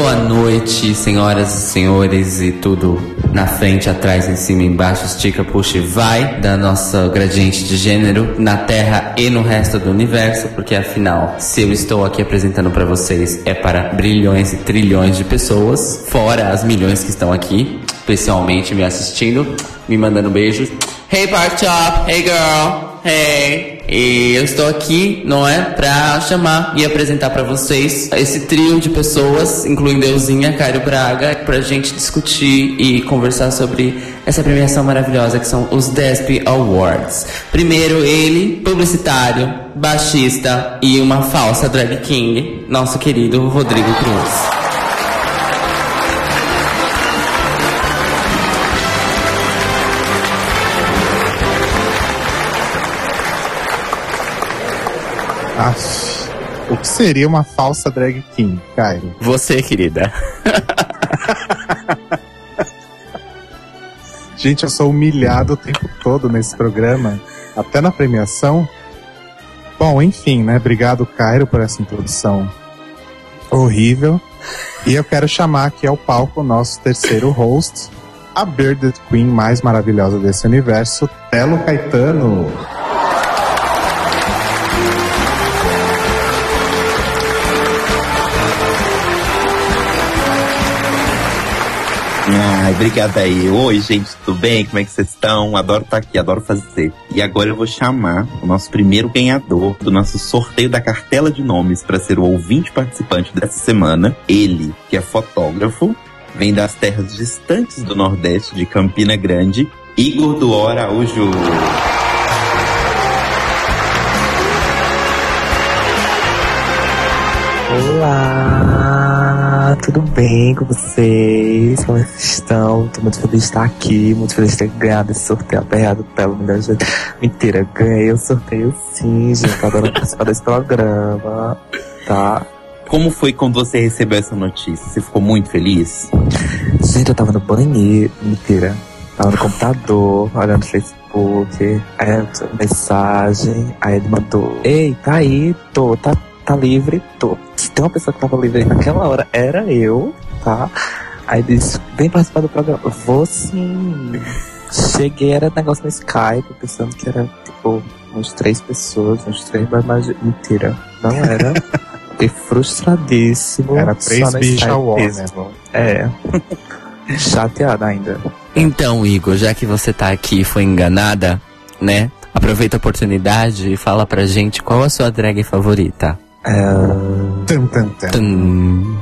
Boa noite, senhoras e senhores, e tudo na frente, atrás, em cima, embaixo, estica, puxa e vai da nossa gradiente de gênero na Terra e no resto do universo, porque afinal, se eu estou aqui apresentando para vocês, é para brilhões e trilhões de pessoas, fora as milhões que estão aqui, pessoalmente me assistindo, me mandando beijos. Hey Park Chop, hey girl, hey. E eu estou aqui, não é, pra chamar e apresentar pra vocês esse trio de pessoas, incluindo Euzinha, Cairo Braga, pra gente discutir e conversar sobre essa premiação maravilhosa que são os DESP Awards. Primeiro ele, publicitário, baixista e uma falsa drag king, nosso querido Rodrigo Cruz. Aff, o que seria uma falsa drag king, Cairo? Você, querida. Gente, eu sou humilhado o tempo todo nesse programa, até na premiação. Bom, enfim, né? Obrigado, Cairo, por essa introdução horrível. E eu quero chamar aqui ao palco o nosso terceiro host, a Bearded Queen mais maravilhosa desse universo, Telo Caetano. Ai, obrigada aí. Oi, gente, tudo bem? Como é que vocês estão? Adoro estar aqui, adoro fazer. E agora eu vou chamar o nosso primeiro ganhador do nosso sorteio da cartela de nomes para ser o ouvinte participante dessa semana. Ele, que é fotógrafo, vem das terras distantes do Nordeste de Campina Grande, Igor do Araújo. Olá, tudo bem com vocês? Como é vocês estão? Tô muito feliz de estar aqui, muito feliz de ter ganhado esse sorteio aperreado pelo melhor jeito. Mentira, ganhei o sorteio sim, gente. Tô adorando participar desse programa, tá? Como foi quando você recebeu essa notícia? Você ficou muito feliz? Gente, eu tava no banheiro, mentira. Tava no computador, olhando o Facebook, aí tô- mensagem, aí ele mandou, ei, tá aí, tô, tá, tá livre, tô. Se tem uma pessoa que tava livre naquela hora, era eu, tá? Aí disse, vem participar do programa. Vou sim. Cheguei, era negócio no Skype, pensando que era, tipo, uns três pessoas, uns três, mas mentira. Não era. Fiquei frustradíssimo. Era três bichas ao né? mesmo. É. Chateada ainda. Então, Igor, já que você tá aqui e foi enganada, né? Aproveita a oportunidade e fala pra gente qual a sua drag favorita. É, Tum, tum, tum. Tum.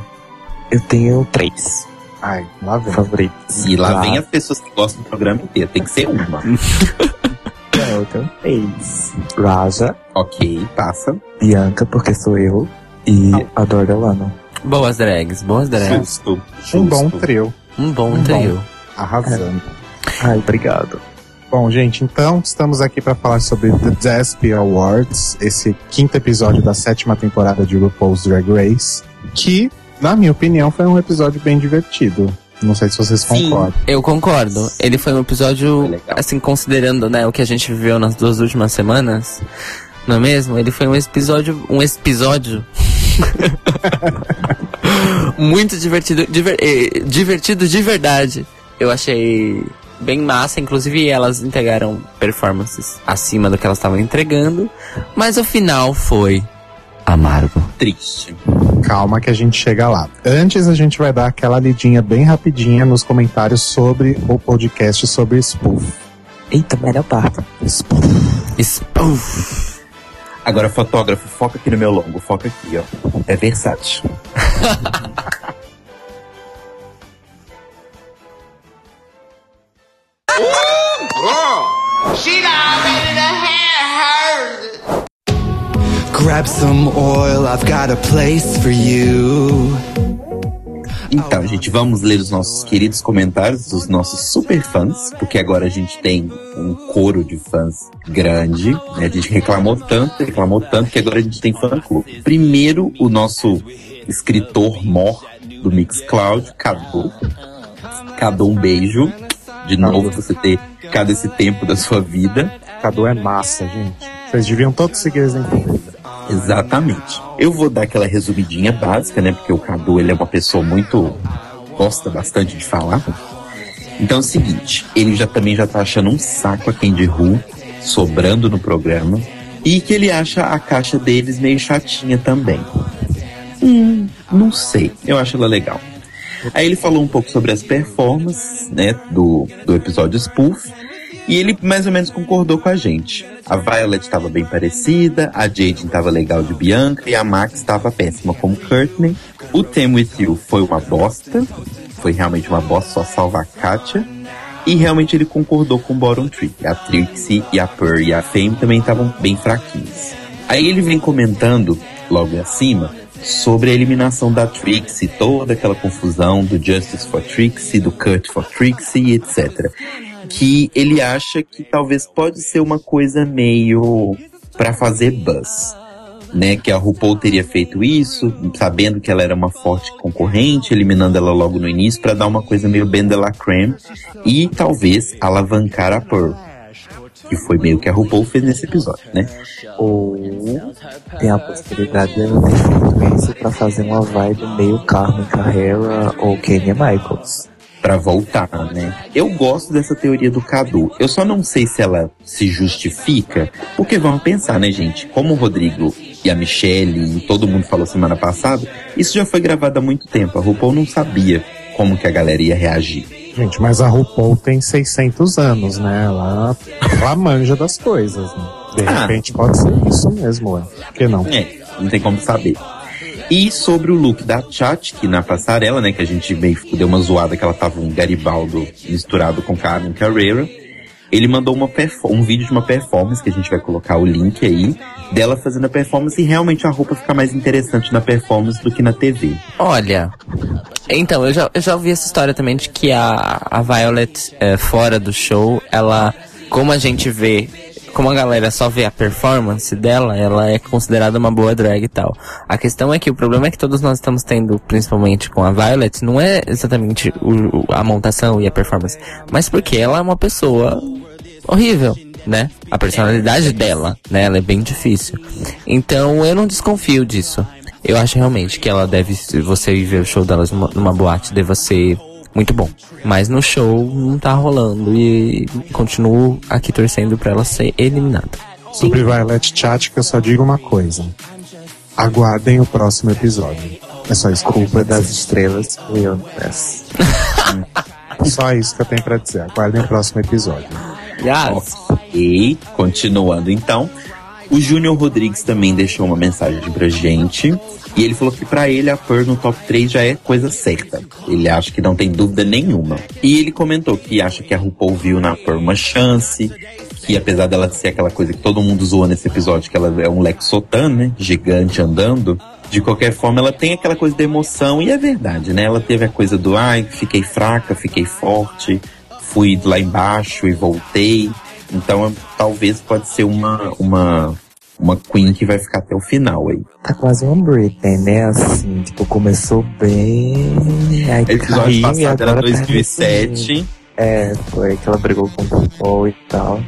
eu tenho três Ai, lá vem. favoritos. E lá Tá? vem as pessoas que gostam do programa inteiro. Tem que ser uma. Não, eu tenho três. Raja, ok, passa. Bianca, porque sou eu, e a Delano. Boas drags, boas drags. Justo. Um bom justo. trio, Um bom Um trio. arrasando. Ai, obrigado. Bom, gente, então estamos aqui para falar sobre The DESP Awards, esse quinto episódio da sétima temporada de RuPaul's Drag Race, que, na minha opinião, foi um episódio bem divertido. Não sei se vocês Sim. concordam. Eu concordo. Ele foi um episódio, Foi assim, considerando, né, o que a gente viveu nas duas últimas semanas. Não é mesmo? Ele foi um episódio. Um episódio. Muito divertido. diver- eh, divertido de verdade. Eu achei bem massa. Inclusive, elas entregaram performances acima do que elas estavam entregando. Mas o final foi amargo. Triste. Calma que a gente chega lá. Antes, a gente vai dar aquela lidinha bem rapidinha nos comentários sobre o podcast sobre Spoof. Eita, melhor parte. Spoof. Spoof. Agora, fotógrafo, foca aqui no meu longo. Foca aqui, ó. É versátil. Grab some oil, I've got a place for you. Então, gente, vamos ler os nossos queridos comentários dos nossos super fãs, porque agora a gente tem um coro de fãs grande. né? A gente reclamou tanto, reclamou tanto, que agora a gente tem fã clube. Primeiro, o nosso escritor mor do Mixcloud, Cadu. Cadu, um beijo. De novo, você ter cada esse tempo da sua vida. Cadu é massa, gente. Vocês deviam todos seguir dele. Exatamente. Eu vou dar aquela resumidinha básica, né? Porque o Cadu ele é uma pessoa muito gosta bastante de falar. Então é o seguinte, ele já também já tá achando um saco a Candy Who sobrando no programa e que ele acha a caixa deles meio chatinha também. Hum, não sei. Eu acho ela legal. Aí ele falou um pouco sobre as performances, né, do, do episódio Spoof. E ele mais ou menos concordou com a gente. A Violet estava bem parecida, a Jade estava legal de Bianca e a Max estava péssima como Courtney. O Them With You foi uma bosta, foi realmente uma bosta, só salva a Katia. E realmente ele concordou com o Bottom Tree. A Trixie e a Pearl e a Fame também estavam bem fraquinhos. Aí ele vem comentando, logo acima, sobre a eliminação da Trixie, toda aquela confusão do Justice for Trixie, do Cut for Trixie, etc. Que ele acha que talvez pode ser uma coisa meio para fazer buzz. Né, que a RuPaul teria feito isso, sabendo que ela era uma forte concorrente, eliminando ela logo no início para dar uma coisa meio Ben de la Creme e talvez alavancar a Pearl. Que foi meio que a RuPaul fez nesse episódio, né? Ou tem a possibilidade de ela ter feito isso pra fazer uma vibe meio Carmen Carrera ou Kenya Michaels. Pra voltar, né? Eu gosto dessa teoria do Cadu. Eu só não sei se ela se justifica, porque vamos pensar, né, gente? Como o Rodrigo e a Michelle e todo mundo falou semana passada, isso já foi gravado há muito tempo. A RuPaul não sabia como que a galera ia reagir. Gente, mas a RuPaul tem 600 anos, né? Ela, ela manja das coisas, né? De Ah. repente pode ser isso mesmo, ué. Por que não? É, não tem como saber. E sobre o look da Chachki na passarela, né, que a gente meio deu uma zoada que ela tava um Garibaldo misturado com Carmen Carrera. Ele mandou uma um vídeo de uma performance, que a gente vai colocar o link aí, dela fazendo a performance e realmente a roupa fica mais interessante na performance do que na TV. Olha, então, eu já, eu já ouvi essa história também de que a, a Violet, é, fora do show, ela, como a gente vê, como a galera só vê a performance dela, ela é considerada uma boa drag e tal. A questão é que o problema é que todos nós estamos tendo, principalmente com a Violet, não é exatamente o, a montação e a performance, mas porque ela é uma pessoa horrível, né? A personalidade dela, né? Ela é bem difícil. Então eu não desconfio disso. Eu acho realmente que ela deve, se você ir ver o show delas numa, numa boate, deva ser muito bom. Mas no show não tá rolando e continuo aqui torcendo pra ela ser eliminada. Sobre Violet Chat, que eu só digo uma coisa. Aguardem o próximo episódio. É só isso que eu tenho Culpa pra das estrelas, Leon Press. Só isso que eu tenho pra dizer. Aguardem o próximo episódio. Yes. E, continuando então, o Júnior Rodrigues também deixou uma mensagem pra gente. E ele falou que pra ele a Pearl no top 3 já é coisa certa. Ele acha que não tem dúvida nenhuma. E ele comentou que acha que a RuPaul viu na Pearl uma chance. Que apesar dela ser aquela coisa que todo mundo zoa nesse episódio, que ela é um Lexotan, né? Gigante andando. De qualquer forma, ela tem aquela coisa da emoção, e é verdade, né? Ela teve a coisa do ai, fiquei fraca, fiquei forte, fui lá embaixo e voltei. Então, talvez pode ser uma, uma, uma Queen que vai ficar até o final aí. Tá quase uma Britney, né? Assim, tipo, começou bem, aí O episódio caiu e passado era agora tá 2007. É, foi que ela brigou com o Paul e tal.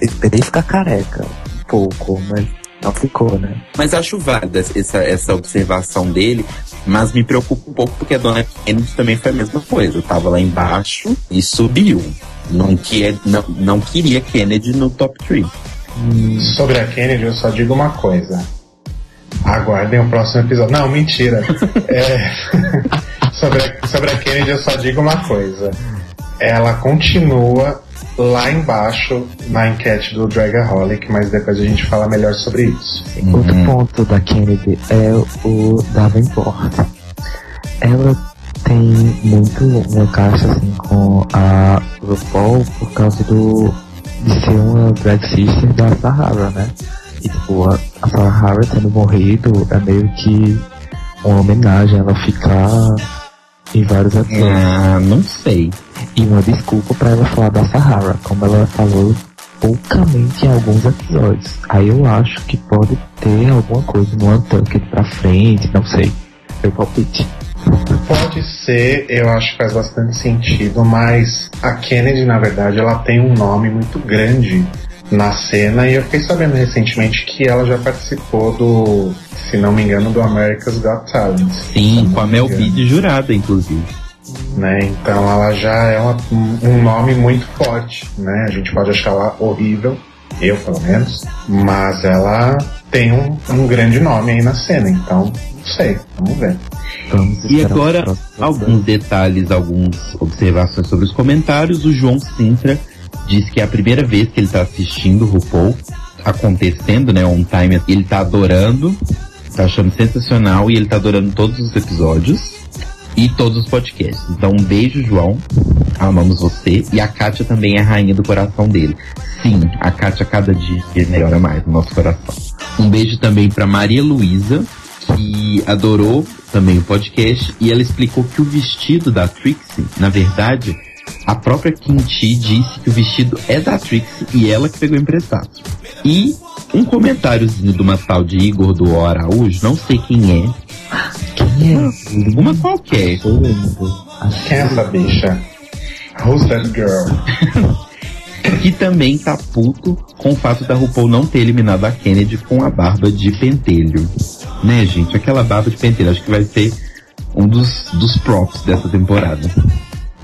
Esperei ficar careca um pouco, mas não ficou, né? Mas acho válida essa, essa observação dele, mas me preocupa um pouco porque a dona Kennedy também foi a mesma coisa. Tava lá embaixo e subiu. Não, que, não, não queria Kennedy no top 3. Sobre a Kennedy, eu só digo uma coisa. Aguardem o próximo episódio. Não, mentira. É, sobre, a, sobre a Kennedy, eu só digo uma coisa. Ela continua lá embaixo na enquete do Dragaholic, mas depois a gente fala melhor sobre isso. Outro ponto da Kennedy é o Davenport. Ela tem muito uma caixa assim com a RuPaul por causa do de ser uma drag sister da Sahara, né? E tipo, a, a Sahara tendo morrido é meio que uma homenagem a ela ficar em vários episódios. Ah, não sei. E uma desculpa pra ela falar da Sahara, como ela falou poucamente em alguns episódios. Aí eu acho que pode ter alguma coisa no Untucked pra frente, não sei. Meu palpite. Pode ser, eu acho que faz bastante sentido, mas a Kennedy, na verdade, ela tem um nome muito grande na cena e eu fiquei sabendo recentemente que ela já participou do, se não me engano, do America's Got Talent. Sim, com a Mel B de jurada, inclusive. Né? Então ela já é uma, um nome muito forte, né? A gente pode achar ela horrível, eu pelo menos, mas ela tem um, um grande nome aí na cena, então não sei, vamos ver. Vamos e agora, alguns detalhes, algumas observações sobre os comentários. O João Sintra diz que é a primeira vez que ele está assistindo o RuPaul acontecendo, né? On time, ele tá adorando, tá achando sensacional e ele tá adorando todos os episódios e todos os podcasts. Então, um beijo, João. Amamos você. E a Kátia também é a rainha do coração dele. Sim, a Kátia cada dia melhora mais no nosso coração. Um beijo também para Maria Luísa, que adorou também o podcast e ela explicou que o vestido da Trixie, na verdade, a própria Kimchi disse que o vestido é da Trixie e ela que pegou emprestado. E um comentáriozinho de uma tal de Igor do Araújo, não sei quem é. Uma qualquer. Quem é essa bicha? Who's that girl? que também tá puto com o fato da RuPaul não ter eliminado a Kennedy com a barba de pentelho. Né, gente? Aquela barba de pentelho. Acho que vai ser um dos, dos props dessa temporada.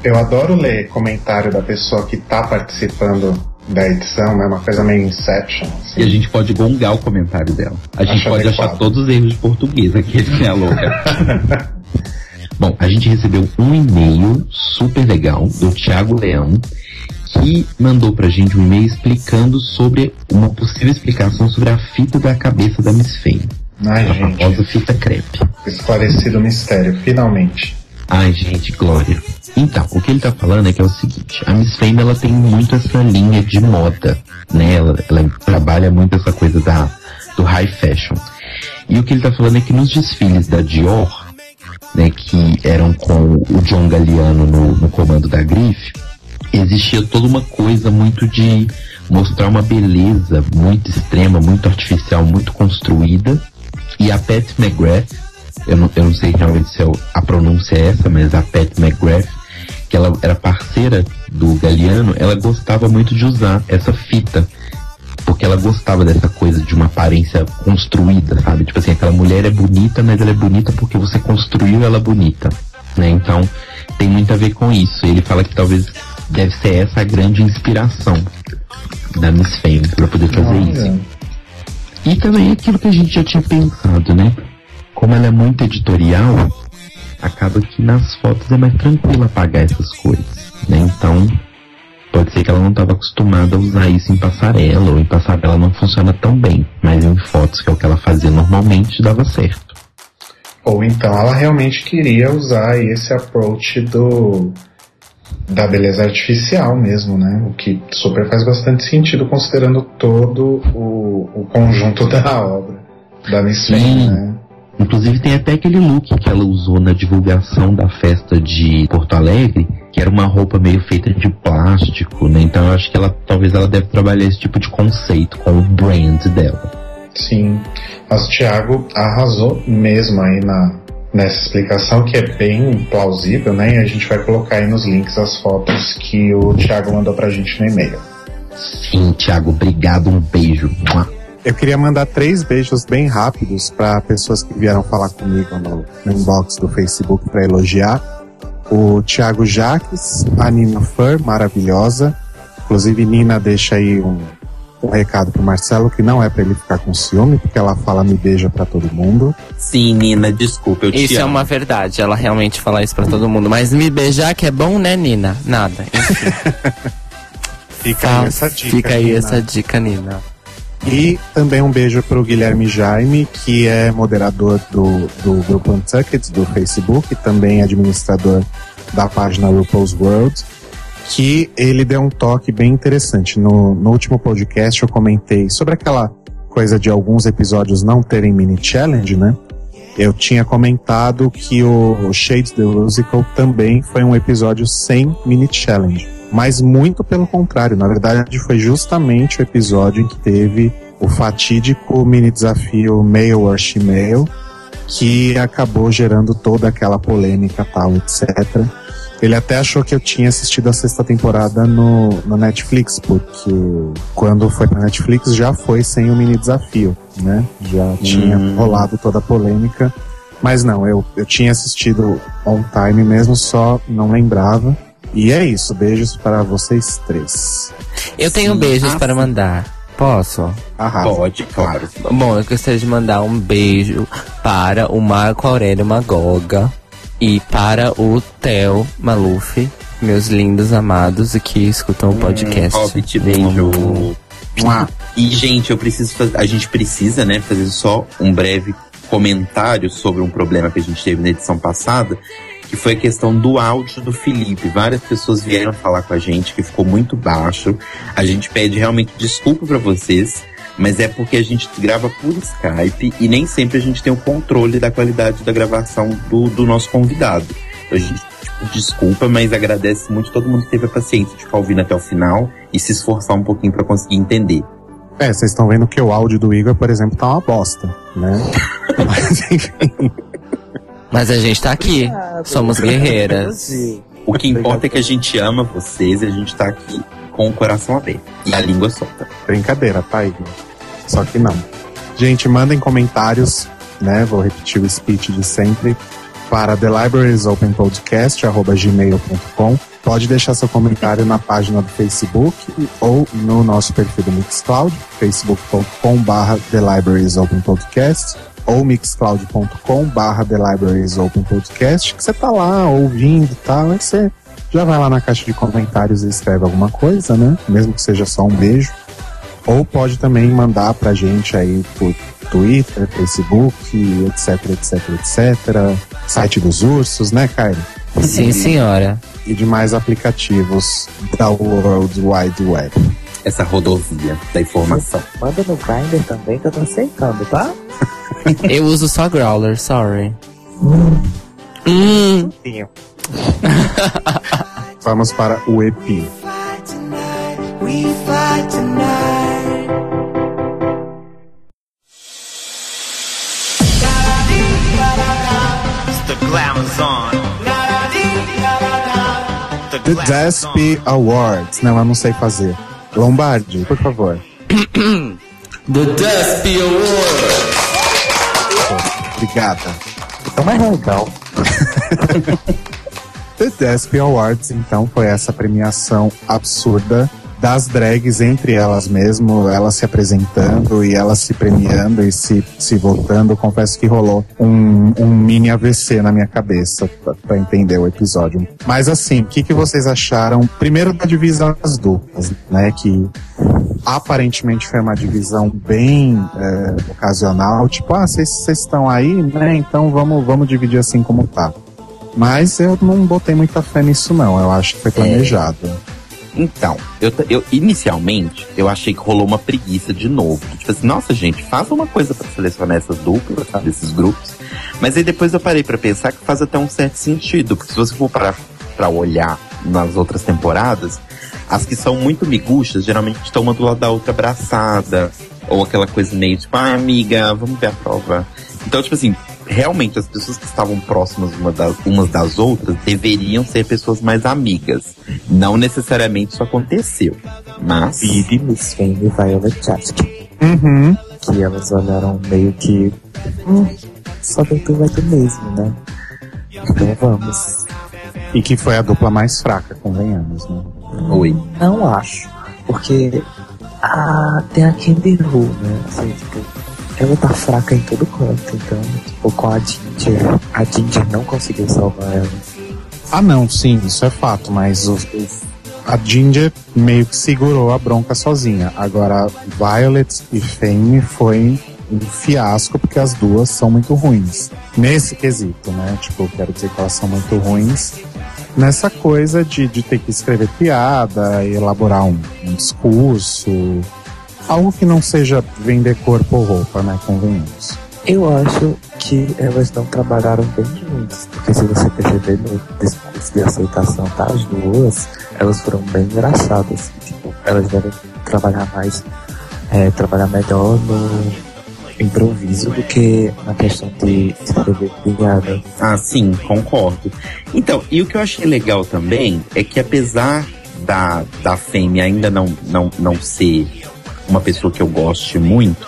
Eu adoro ler comentário da pessoa que tá participando da edição, né? Uma coisa meio Inception. Assim. E a gente pode gongar o comentário dela. A gente Acho pode adequado. achar todos os erros de português aqui, que é louca. Bom, a gente recebeu um e-mail super legal do Thiago Leão, que mandou pra gente um e-mail explicando sobre uma possível explicação sobre a fita da cabeça da Miss Fame. Ai, A famosa gente, fita crepe. esclarecido o mistério, finalmente. Ai, gente, glória. Então, o que ele tá falando é que é o seguinte, a Miss Fame, ela tem muito essa linha de moda, né? Ela, ela trabalha muito essa coisa da, do high fashion. E o que ele tá falando é que nos desfiles da Dior, né, que eram com o John Galliano no, no comando da grife, existia toda uma coisa muito de mostrar uma beleza muito extrema, muito artificial, muito construída. E a Pat McGrath, eu não, eu não sei realmente se é a pronúncia é essa, mas a Pat McGrath, que ela era parceira do Galliano, ela gostava muito de usar essa fita. Porque ela gostava dessa coisa de uma aparência construída, sabe? Tipo assim, aquela mulher é bonita, mas ela é bonita porque você construiu ela bonita, né? Então, tem muito a ver com isso. Ele fala que talvez deve ser essa a grande inspiração da Miss Fame para poder fazer isso. Olha, E também aquilo que a gente já tinha pensado, né? Como ela é muito editorial, acaba que nas fotos é mais tranquilo apagar essas coisas, né? Então, pode ser que ela não estava acostumada a usar isso em passarela, ou em passarela não funciona tão bem, mas em fotos, que é o que ela fazia normalmente, dava certo. Ou então ela realmente queria usar esse approach do da beleza artificial mesmo, né? O que super faz bastante sentido considerando todo o, o conjunto da obra da Miss Sim. né? Inclusive tem até aquele look que ela usou na divulgação da festa de Porto Alegre, que era uma roupa meio feita de plástico, né? Então eu acho que ela talvez ela deve trabalhar esse tipo de conceito com o brand dela. Sim. Mas o Thiago arrasou mesmo aí na, nessa explicação, que é bem plausível, né? E a gente vai colocar aí nos links as fotos que o Thiago mandou pra gente no e-mail. Sim, Thiago, obrigado, um beijo. Eu queria mandar três beijos bem rápidos para pessoas que vieram falar comigo no, no inbox do Facebook para elogiar. O Thiago Jaques, a Nina Fur, maravilhosa. Inclusive, Nina deixa aí um, um recado pro Marcelo que não é para ele ficar com ciúme, porque ela fala me beija para todo mundo. Sim, Nina, desculpa, eu te Isso é amo. uma verdade, ela realmente fala isso pra todo mundo. Mas me beijar que é bom, né, Nina? Nada. Enfim, Fica tá, aí essa dica. fica aí Nina. essa dica, Nina. E também um beijo pro Guilherme Jaime, que é moderador do, do grupo Untucked do Facebook, também administrador da página RuPaul's World, que ele deu um toque bem interessante. No, no último podcast eu comentei sobre aquela coisa de alguns episódios não terem mini challenge, né? Eu tinha comentado que o, o Shades the Musical também foi um episódio sem mini challenge. Mas muito pelo contrário, na verdade foi justamente o episódio em que teve o fatídico mini desafio Male or Shemale, que acabou gerando toda aquela polêmica tal, etc. Ele até achou que eu tinha assistido a sexta temporada no, no Netflix, porque quando foi pra Netflix já foi sem o mini desafio, né? Já tinha Hum. rolado toda a polêmica. Mas não, eu, eu tinha assistido on time mesmo, só não lembrava. E é isso, beijos para vocês três. Eu tenho Sim. beijos Ah, para mandar. Posso? Arrasa. Pode, claro. Bom, eu gostaria de mandar um beijo para o Marco Aurélio Magoga e para o Theo Maluf, meus lindos amados e que escutam o podcast. Hobbit, beijo. Mua. E, gente, eu preciso faz- a gente precisa, né, fazer só um breve comentário sobre um problema que a gente teve na edição passada, que foi a questão do áudio do Felipe. Várias pessoas vieram falar com a gente que ficou muito baixo. A gente pede realmente desculpa pra vocês, mas é porque a gente grava por Skype e nem sempre a gente tem o controle da qualidade da gravação do, do nosso convidado. A gente tipo, desculpa, mas agradece muito todo mundo que teve a paciência de ficar ouvindo até o final e se esforçar um pouquinho pra conseguir entender. É, vocês estão vendo que o áudio do Igor, por exemplo, tá uma bosta, né? Mas enfim. Mas a gente tá aqui. Somos guerreiras. O que importa é que a gente ama vocês e a gente tá aqui com o coração aberto e a língua solta. Brincadeira, tá, Igor? Só que não. Gente, mandem comentários, né? Vou repetir o speech de sempre para thelibratiesopenpodcast.gmail.com Pode deixar seu comentário na página do Facebook ou no nosso perfil do Mixcloud, facebook.com.br thelibratiesopenpodcast ou mixcloud.com.br thelibratiesopenpodcast, que você tá lá ouvindo e tal, aí você já vai lá na caixa de comentários e escreve alguma coisa, né? Mesmo que seja só um beijo. Ou pode também mandar pra gente aí por Twitter, Facebook, etc, etc, etc. Site dos ursos, né, Caio? Sim, senhora. E demais aplicativos da World Wide Web. Essa rodovia da informação. Manda no Grindr também que eu tô aceitando, tá? Eu uso só Growler, sorry. Hum. Vamos para o EP. The glamour's on. The The glamour's DESP Awards. Não, eu não sei fazer. Lombardi, por favor. The Dusp Award. Obrigada. Então mais legal. The DESP Awards, então, foi essa premiação absurda das drags entre elas mesmo, elas se apresentando e elas se premiando e se, se votando. Confesso que rolou um, um mini AVC na minha cabeça pra, pra entender o episódio. Mas assim, o que, que vocês acharam? Primeiro da divisão das duplas, né? Que aparentemente foi uma divisão bem é, ocasional, tipo, ah, vocês estão aí, né? Então vamos, vamos dividir assim como tá. Mas eu não botei muita fé nisso, não. Eu acho que foi planejado. Então, eu, eu inicialmente eu achei que rolou uma preguiça de novo. Tipo assim, nossa gente, faça uma coisa pra selecionar essas duplas, sabe, esses grupos. Mas aí depois eu parei pra pensar que faz até um certo sentido, porque se você for parar pra olhar nas outras temporadas, as que são muito miguxas geralmente estão uma do lado da outra abraçada, ou aquela coisa meio tipo, ah, amiga, vamos ver a prova. Então, tipo assim, realmente as pessoas que estavam próximas uma das, umas das outras deveriam ser pessoas mais amigas. Não necessariamente isso aconteceu. Mas. Bibi, Miss Fame e Violet Chachki. Uhum. Que elas olharam meio que. Hum, só tu vai tu mesmo, né? Então vamos. E que foi a dupla mais fraca, convenhamos, né? Oi. Não acho. Porque ah, tem a Who, né? Assim, tipo, ela tá fraca em todo canto, então, tipo, com a Ginger, a Ginger não conseguiu salvar ela. Ah, não, sim, isso é fato, mas os- a Ginger meio que segurou a bronca sozinha. Agora, Violet e Fame foi um fiasco porque as duas são muito ruins. Nesse quesito, né? Tipo, eu quero dizer que elas são muito ruins. Nessa coisa de, de ter que escrever piada, elaborar um, um discurso. Algo que não seja vender corpo ou roupa, né? Convenhamos. Eu acho que elas não trabalharam bem juntas, porque se você perceber no discurso de aceitação das duas, elas foram bem engraçadas. Tipo, elas devem trabalhar mais, é, trabalhar melhor no, improviso do que na questão de escrever piada. Ah, sim, concordo. Então, e o que eu achei legal também é que apesar da, da Fame ainda não, não, não ser uma pessoa que eu goste muito,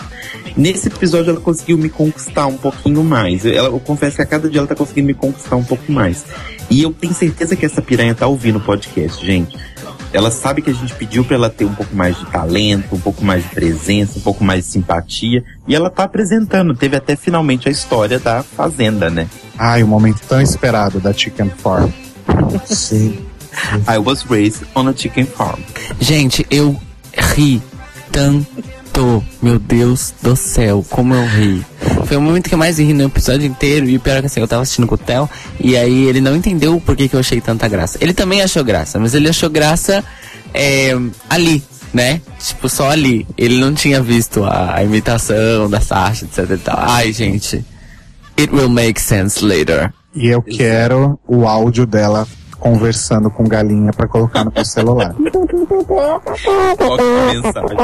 nesse episódio ela conseguiu me conquistar um pouquinho mais. Ela, eu confesso que a cada dia ela tá conseguindo me conquistar um pouco mais. E eu tenho certeza que essa piranha tá ouvindo o podcast, gente. Ela sabe que a gente pediu para ela ter um pouco mais de talento, um pouco mais de presença, um pouco mais de simpatia. E ela tá apresentando. Teve até finalmente a história da Fazenda, né? Ai, o momento tão esperado da Chicken Farm. Sim. I was raised on a chicken farm. Gente, eu ri tanto. Meu Deus do céu, como eu ri. Foi o momento que eu mais ri no episódio inteiro. E o pior é que assim, eu tava assistindo com o Theo. E aí ele não entendeu por que, que eu achei tanta graça. Ele também achou graça, mas ele achou graça é, ali, né? Tipo, só ali. Ele não tinha visto a, a imitação da Sasha, etc e tal. Ai, gente. It will make sense later. E eu quero o áudio dela conversando com galinha pra colocar no meu celular. Qual que é a mensagem?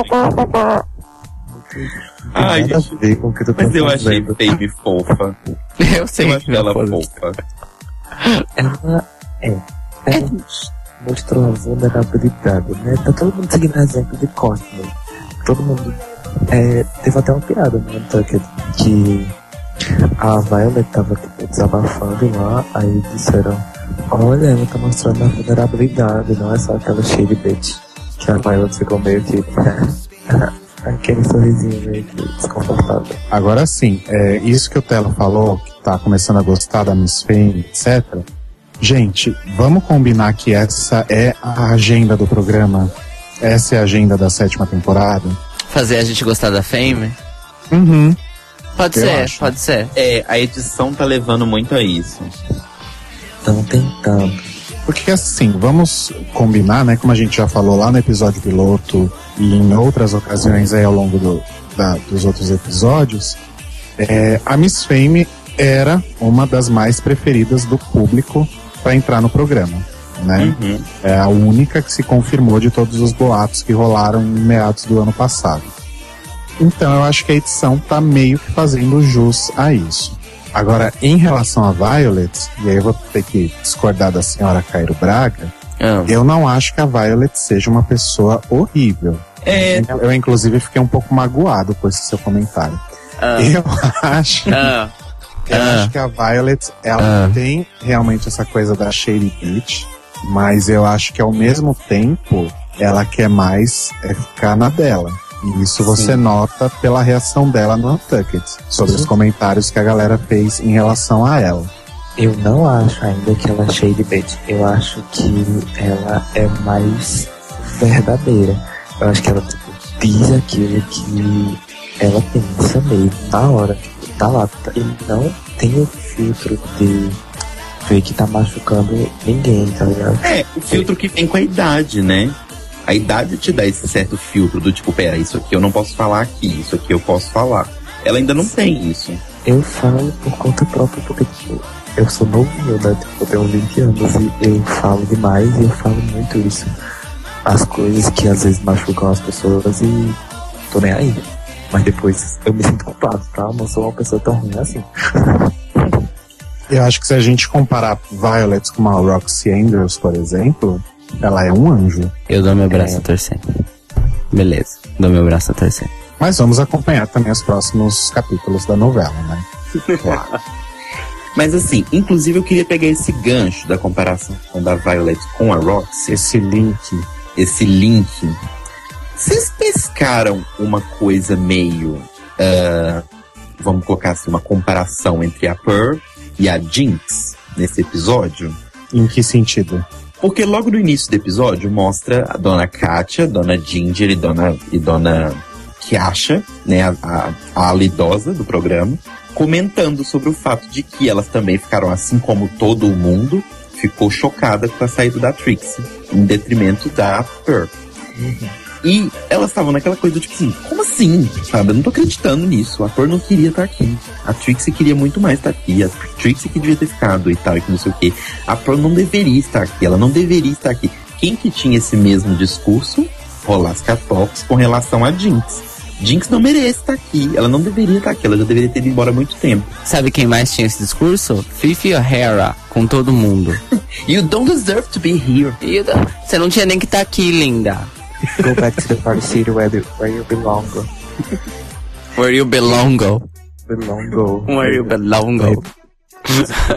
Ai, Nada gente, ver com o que tu tá mas eu achei. Baby fofa. Eu sei Eu que achei ela fofa. Ela é. Ela mostrou a vulnerabilidade, né? Tá todo mundo seguindo o exemplo de Courtney. Todo mundo. É, teve até uma piada no Tucker que a Violet tava tipo, desabafando lá, aí disseram, olha, ela tá mostrando a vulnerabilidade, não é só aquela shady bitch. Que a Violet ficou meio que. aquele sorrisinho meio que desconfortável. Agora sim, é, isso que o Telo falou, que tá começando a gostar da Miss Fame, etc. Gente, vamos combinar que essa é a agenda do programa. Essa é a agenda da sétima temporada. Fazer a gente gostar da Fame? Uhum. Pode Eu ser, acho. pode ser. É, a edição tá levando muito a isso. Estão tentando. Porque assim, vamos combinar, né? Como a gente já falou lá no episódio piloto e em outras ocasiões aí ao longo do- da- dos outros episódios, é, a Miss Fame era uma das mais preferidas do público para entrar no programa, né? Uhum. É a única que se confirmou de todos os boatos que rolaram em meados do ano passado. Então eu acho que a edição tá meio que fazendo jus a isso. Agora, em relação a Violet, e aí eu vou ter que discordar da senhora Cairo Braga, Ah, eu não acho que a Violet seja uma pessoa horrível. É, Eu, eu, inclusive, fiquei um pouco magoado com esse seu comentário. ah, Eu acho, ah, eu ah. acho que a Violet, ela Ah. tem realmente essa coisa da Shady Beach, mas eu acho que ao mesmo tempo, ela quer mais é ficar na dela. E isso você nota pela reação dela no Untucked, sobre os Sim. comentários que a galera fez em relação a ela. Eu não acho ainda que ela é cheia de bait. Eu acho que ela é mais verdadeira. Eu acho que ela tipo, diz aquilo que ela pensa mesmo, na hora, tipo, tá lá. E não tem o filtro de ver que tá machucando ninguém, tá ligado? é, o filtro que vem com a idade, né? A idade te dá esse certo filtro do tipo, pera, isso aqui eu não posso falar aqui, isso aqui eu posso falar. Ela ainda não tem isso. Eu falo por conta própria porque, tipo, eu sou novinho, né? Tipo, eu tenho 20 anos e eu falo demais e eu falo muito isso. As coisas que às vezes machucam as pessoas e tô nem aí. Mas depois eu me sinto culpado, tá? Eu não sou uma pessoa tão ruim assim. Eu acho que se a gente comparar Violet com uma Roxy Andrews, por exemplo, ela é um anjo. eu dou meu braço a torcer. Beleza, dou meu braço a torcer. Mas vamos acompanhar também os próximos capítulos da novela, né? Mas assim, inclusive eu queria pegar esse gancho da comparação da Violet com a Roxy, Esse link. esse link. Vocês pescaram uma coisa meio. ah, vamos colocar assim, uma comparação entre a Pearl e a Jinx nesse episódio? Em que sentido? Porque logo no início do episódio mostra a dona Kátia, dona Ginger e dona, e dona Kiasha, né, a, a, a do programa, comentando sobre o fato de que elas também ficaram, assim como todo mundo, ficou chocada com a saída da Trixie, em detrimento da Pearl. E elas estavam naquela coisa tipo assim, como assim? Sabe, eu não tô acreditando nisso. A Pearl não queria estar aqui. A Trixie queria muito mais estar aqui. A Trixie que devia ter ficado e tal, e que não sei o quê. A Pearl não deveria estar aqui. Ela não deveria estar aqui. Quem que tinha esse mesmo discurso? Rolasca Talks com relação a Jinx. Jinx não merece estar aqui. Ela não deveria estar aqui. Ela já deveria ter ido embora há muito tempo. Sabe quem mais tinha esse discurso? Fifi O'Hara, com todo mundo. You don't deserve to be here. Você não tinha nem que estar aqui, linda. Go back to the party city where, you- where you belong. Where you belong, go. Belong. Where you belong, go.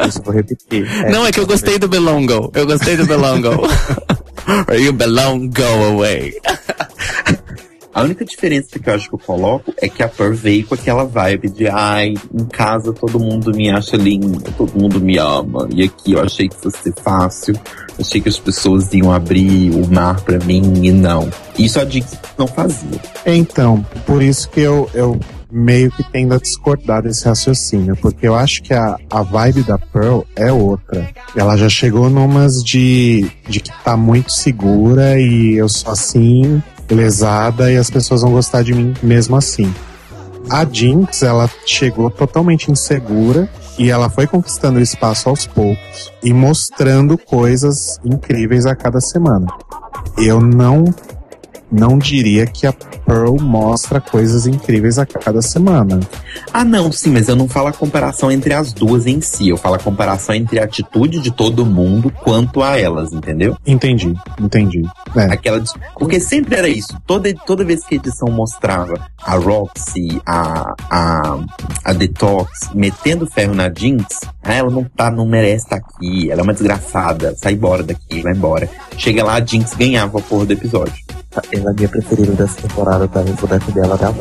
Isso, vou repetir. Não, é que eu gostei do belongo. Eu gostei do belongo. Where you belong, go away. A única diferença que eu acho que eu coloco é que a Pearl veio com aquela vibe de ai, em casa todo mundo me acha linda, todo mundo me ama. E aqui eu achei que fosse ser fácil. Achei que as pessoas iam abrir o mar pra mim e não. Isso a Jinx não fazia. Então, por isso que eu, eu meio que tendo a discordar desse raciocínio, porque eu acho que a, a vibe da Pearl é outra. Ela já chegou numas de, de que tá muito segura e eu sou assim, lesada, e as pessoas vão gostar de mim mesmo assim. A Jinx, ela chegou totalmente insegura e ela foi conquistando o espaço aos poucos e mostrando coisas incríveis a cada semana. Eu não não diria que a Pearl mostra coisas incríveis a cada semana. Ah, não, sim, mas eu não falo a comparação entre as duas em si. Eu falo a comparação entre a atitude de todo mundo quanto a elas, entendeu? Entendi, entendi. É, Aquela Porque sempre era isso. Toda, toda vez que a edição mostrava a Roxy, a, a, a Detox metendo ferro na Jinx, ah, ela não, tá, não merece estar aqui, ela é uma desgraçada, sai embora daqui, vai embora. Chega lá, a Jinx ganhava a porra do episódio. Ela é minha preferida dessa temporada, pra mim, vou defender ela da.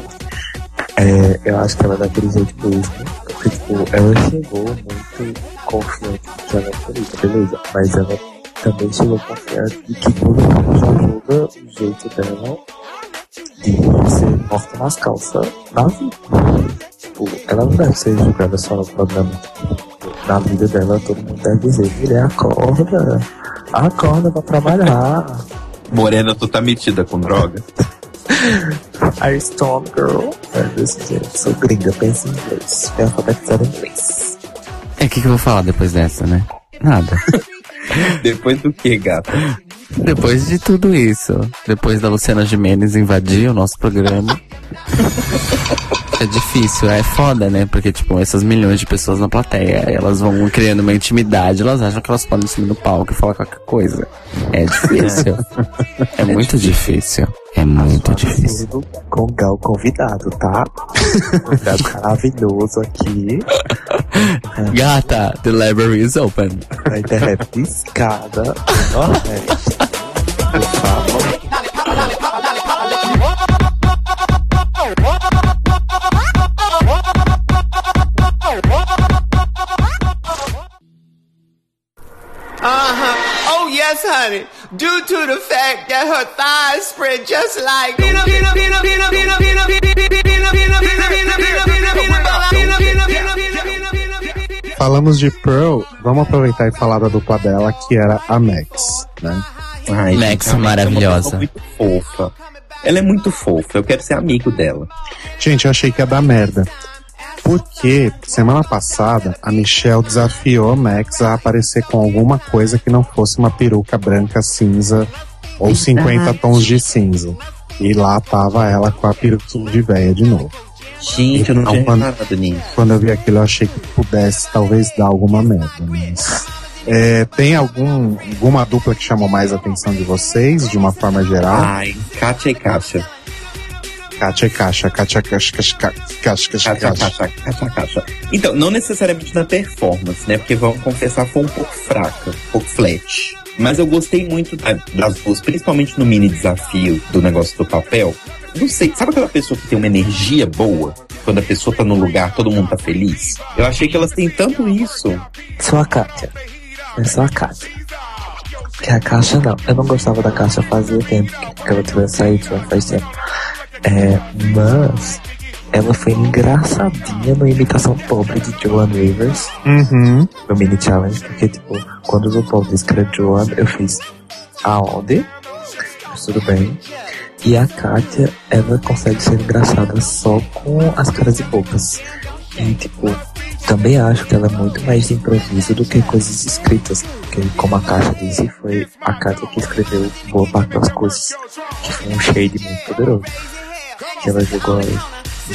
É, eu acho que ela é daquele jeito mesmo, porque, tipo, ela chegou muito confiante que ela é bonita, beleza, mas ela também chegou confiante de que todo mundo já julga o jeito dela de ser morta nas calças na vida. Tipo, ela não deve ser julgada só no programa. Na vida dela, todo mundo deve dizer, mulher, acorda, acorda pra trabalhar. Morena, tu tá metida com droga? You Stone Girl? Sou gringa, pensa em inglês. É alfabetizada em inglês. É, o que, que eu vou falar depois dessa, né? Nada. Depois do que, gata? Depois de tudo isso, depois da Luciana Gimenez invadir o nosso programa. É difícil, é foda, né? Porque, tipo, essas milhões de pessoas na plateia, elas vão criando uma intimidade, elas acham que elas podem subir no palco e falar qualquer coisa. É difícil. É muito difícil. É muito difícil. Com o Gal convidado, tá? Convidado maravilhoso aqui. Gata, the library is open. Na internet Nordeste. Por favor. Uh-huh. Oh, yes, honey. Due to the fact that her thighs spread just like peanut, peanut, peanut, peanut, peanut, peanut, peanut, peanut, peanut, peanut, peanut, peanut, peanut, peanut, peanut, peanut, peanut, peanut, peanut, peanut. falamos de Pearl, vamos aproveitar e falar da dupla dela, que era a Max, né? Ai, Max, gente, maravilhosa. É muito fofa. Ela é muito fofa, eu quero ser amigo dela. Gente, eu achei que ia dar merda. Porque semana passada a Michelle desafiou Max a aparecer com alguma coisa que não fosse uma peruca branca cinza ou 50 tons de cinza. E lá tava ela com a peruquinha de véia de novo. Gente, eu não Então, tinha quando- reparado nisso. Quando eu vi aquilo, eu achei que pudesse talvez dar alguma merda. Mas. É, tem algum, alguma dupla que chamou mais a atenção de vocês, de uma forma geral? Ai, Kátia e Kátia. Kátia e Caixa, Kátia, Caixa, Caixa, Caixa, Caixa, Caixa. Então, não necessariamente na performance, né? Porque vamos confessar, foi um pouco fraca, um pouco flat. Mas eu gostei muito da- das duas, principalmente no mini desafio do negócio do papel. Não sei, sabe aquela pessoa que tem uma energia boa? Quando a pessoa tá no lugar, todo mundo tá feliz? Eu achei que elas têm tanto isso. Só a Kátia. É só a Kátia. Que a Caixa não. Eu não gostava da Caixa fazia tempo que, que ela tivesse saído, já faz tempo. É, mas ela foi engraçadinha na imitação pobre de Joan Rivers Uhum. no mini challenge, porque tipo, quando o RuPaul disse que era Joan, eu fiz aonde? Mas tudo bem. E a Kátia, ela consegue ser engraçada só com as caras e bocas. E tipo, também acho que ela é muito mais de improviso do que coisas escritas. Porque como a Kátia disse, foi a Kátia que escreveu boa parte das coisas. Que foi um shade muito poderoso. Que ela jogou aí.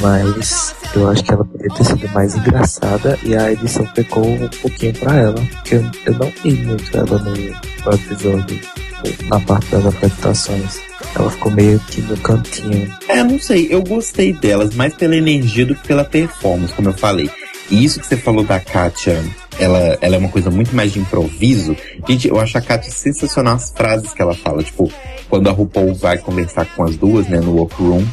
Mas eu acho que ela poderia ter sido mais engraçada e a edição pecou um pouquinho pra ela. Porque eu, não vi muito ela no, no episódio, na parte das apresentações. Ela ficou meio que no cantinho. É, não sei, eu gostei delas mais pela energia do que pela performance, como eu falei. E isso que você falou da Kátia, ela, ela é uma coisa muito mais de improviso. Gente, eu acho a Kátia sensacional as frases que ela fala. Tipo, quando a RuPaul vai conversar com as duas, né, no workroom,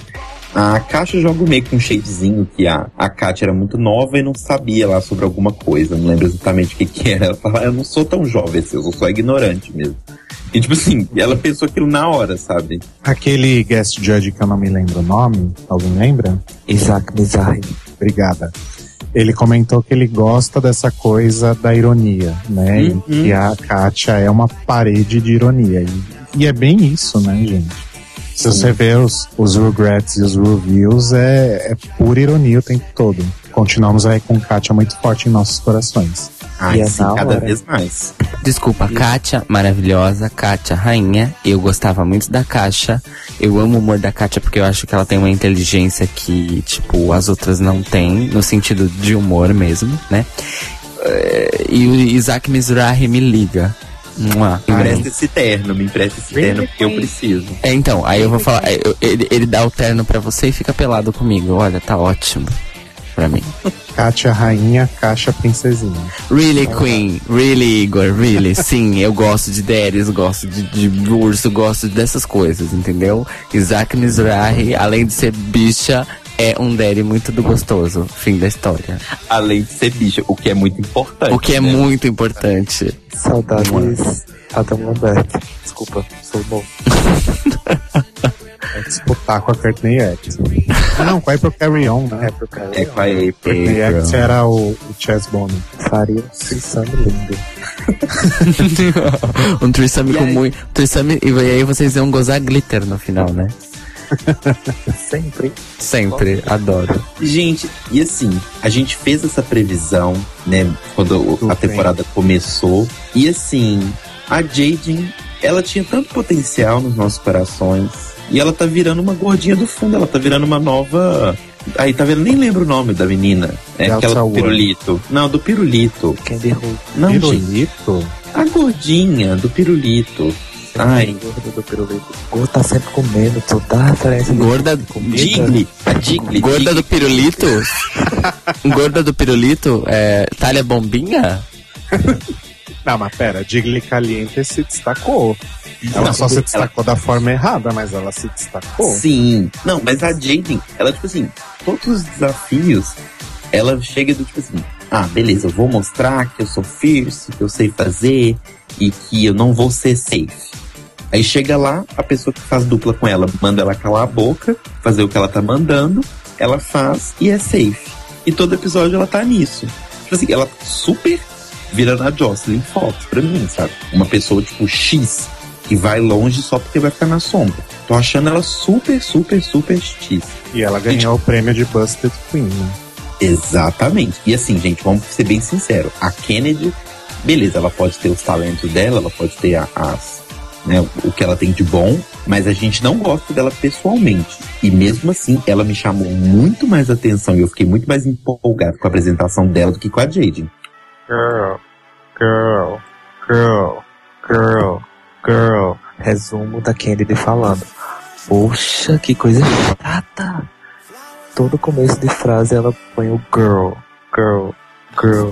a Kátia joga meio com um shadezinho que a, a Kátia era muito nova e não sabia lá sobre alguma coisa. Não lembro exatamente o que que era. Ela fala, "Ah, eu não sou tão jovem assim, eu sou só ignorante mesmo. E tipo assim, ela pensou aquilo na hora, sabe? Aquele guest judge que eu não me lembro o nome, alguém lembra? Isaac Mizrahi. Obrigada. Ele comentou que ele gosta dessa coisa da ironia, né? E que a Kátia é uma parede de ironia. E, e é bem isso, né, gente? Se você vê os, os regrets e os reviews, é, é pura ironia o tempo todo. Continuamos aí com Kátia muito forte em nossos corações. Ai, E é sim, cada hora. vez mais. Desculpa, Kátia, maravilhosa, Kátia, rainha. Eu gostava muito da Kátia. Eu amo o humor da Kátia porque eu acho que ela tem uma inteligência que, tipo, as outras não têm, no sentido de humor mesmo, né? Eh, E o Isaac Mizrahi me liga. Mua. Me empresta esse terno, me empresta esse terno porque eu preciso. É, então, aí eu vou falar, é, eu- ele, ele dá o terno pra você e fica pelado comigo. Olha, tá ótimo pra mim. Kátia Rainha, Caixa Princesinha. Really, Queen. Really, Igor. Really. Sim, eu gosto de Daenerys, gosto de, de urso, gosto dessas coisas, entendeu? Isaac Mizrahi, além de ser bicha, é um Daddy muito do gostoso. Fim da história. Além de ser bicha, o que é muito importante. O que é né? muito importante. Saudades Adam Lambert. Desculpa, sou novo. É disputar com a Courtney Act. Não, vai pro Carry On, né? É pro cara. É com a April. Courtney Act era o, o Chess Bonner. Faria um threesome lindo. um threesome E com aí? muito. Threesome, e aí vocês iam gozar glitter no final, né? Sempre. Sempre. Adoro. Gente, e assim, a gente fez essa previsão, né, quando Tudo a temporada começou. E assim, a Jaden, ela tinha tanto potencial nos nossos corações. E ela tá virando uma gordinha do fundo, ela tá virando uma nova. Aí, tá vendo? Nem lembro o nome da menina. É Delta aquela do pirulito. Não, do pirulito. Candy Hope. Não, gente. Pirulito? A gordinha do pirulito. Ai, Gordo do pirulito. Gordo tá sempre comendo, referência. de Gorda. comida. Digli. A Digli. Gorda Digli. do pirulito? Gorda do pirulito? É. Talha bombinha? Não, mas pera, Digli Caliente se destacou. Ela Não, só se ela- destacou da forma errada, mas ela se destacou. Sim. Não, mas a Jaden, ela, tipo assim, todos os desafios, ela chega do tipo assim, ah, beleza, eu vou mostrar que eu sou fierce, que eu sei fazer e que eu não vou ser safe. Aí chega lá, a pessoa que faz dupla com ela manda ela calar a boca, fazer o que ela tá mandando, ela faz e é safe. E todo episódio ela tá nisso. Tipo assim, ela super vira na Jocelyn Fox pra mim, sabe? Uma pessoa tipo X, que vai longe só porque vai ficar na sombra. Tô achando ela super, super, super X. E ela ganhou o prêmio de Busted Queen, né? Exatamente. E assim, gente, vamos ser bem sinceros. A Kennedy, beleza, ela pode ter os talentos dela, ela pode ter a- as, né, o que ela tem de bom, mas a gente não gosta dela pessoalmente. E mesmo assim, ela me chamou muito mais atenção e eu fiquei muito mais empolgado com a apresentação dela do que com a Jade. Girl, girl, girl, girl, girl. Resumo da Kennedy falando. Poxa, que coisa chata. Todo começo de frase ela põe o girl, girl, girl.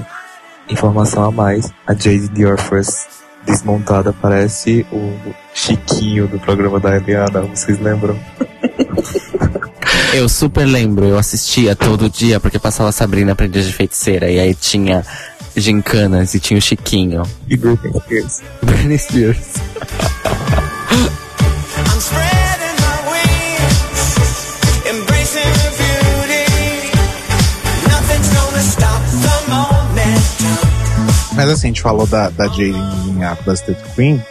Informação a mais. A Jade Dior First desmontada parece o Chiquinho do programa da Eliana. Vocês lembram? Eu super lembro, eu assistia todo dia porque passava Sabrina Aprendiz de Feiticeira e aí tinha gincanas e tinha o Chiquinho. E Britney Spears. Britney Spears. I'm spreading my wings, embracing the beauty. Nothing's gonna stop the moment. Mas assim, a gente falou da, da Jaden em a Busted Queen.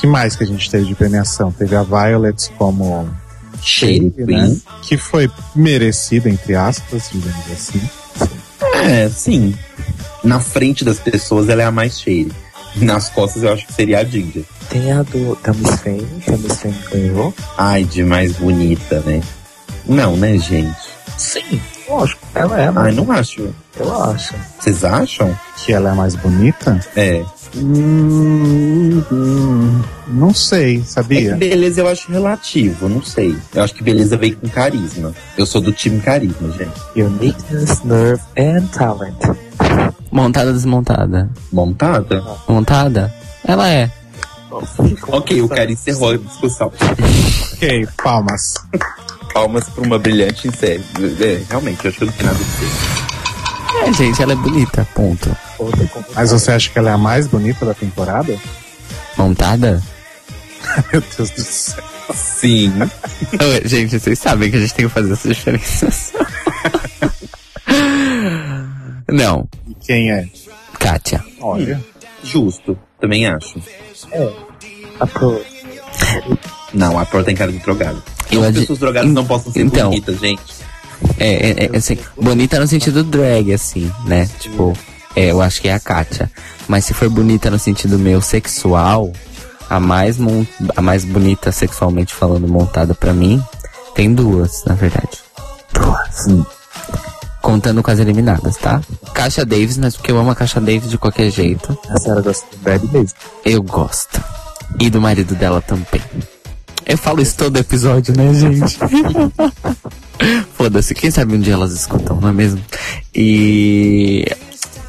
que mais que a gente teve de premiação? Teve a Violet como Shade, Queen. né? Que foi merecida, entre aspas, digamos assim. É, sim. Na frente das pessoas ela é a mais cheia. Nas costas eu acho que seria a Ginger. Tem a do da Miss Fame, que a Miss Fame ganhou. Ai, de mais bonita, né? Não, né, gente? Sim, lógico. Ela é, Ai, mas não acho. eu acho. Vocês acham? Que ela é mais bonita? É. Hum, hum, não sei, É que sabia? beleza eu acho relativo, não sei. Eu acho que beleza veio com carisma. Eu sou do time carisma, gente. Uniqueness, nerve and talent. Montada, desmontada. Montada? Montada? Ela é. Ok, o cara encerrou a discussão. Ok, palmas. Palmas pra uma brilhante série. É, realmente, eu acho que não tenho nada a dizer. É, gente, ela é bonita, ponto. Mas você acha que ela é a mais bonita da temporada? Montada? Meu Deus do céu. Sim. Gente, vocês sabem que a gente tem que fazer essa diferença. Não, E quem é? Kátia. Olha. Justo, também acho. A Pro. Não, a Pearl tem cara de drogada. Eu As pessoas drogadas não possam ser Então. bonitas, gente. É, é, é, assim, bonita no sentido drag, assim, né? Tipo, é, eu acho que é a Kátia. Mas se for bonita no sentido meio sexual, a mais, mon- a mais bonita sexualmente falando montada pra mim, tem duas, na verdade. Duas. Hum. Contando com as eliminadas, tá? Caixa Davis, mas porque eu amo a Caixa Davis de qualquer jeito. A senhora gosta do Brad mesmo. Eu gosto. E do marido dela também. Eu falo isso todo episódio, né, gente? Foda-se, quem sabe um dia elas escutam, não é mesmo? E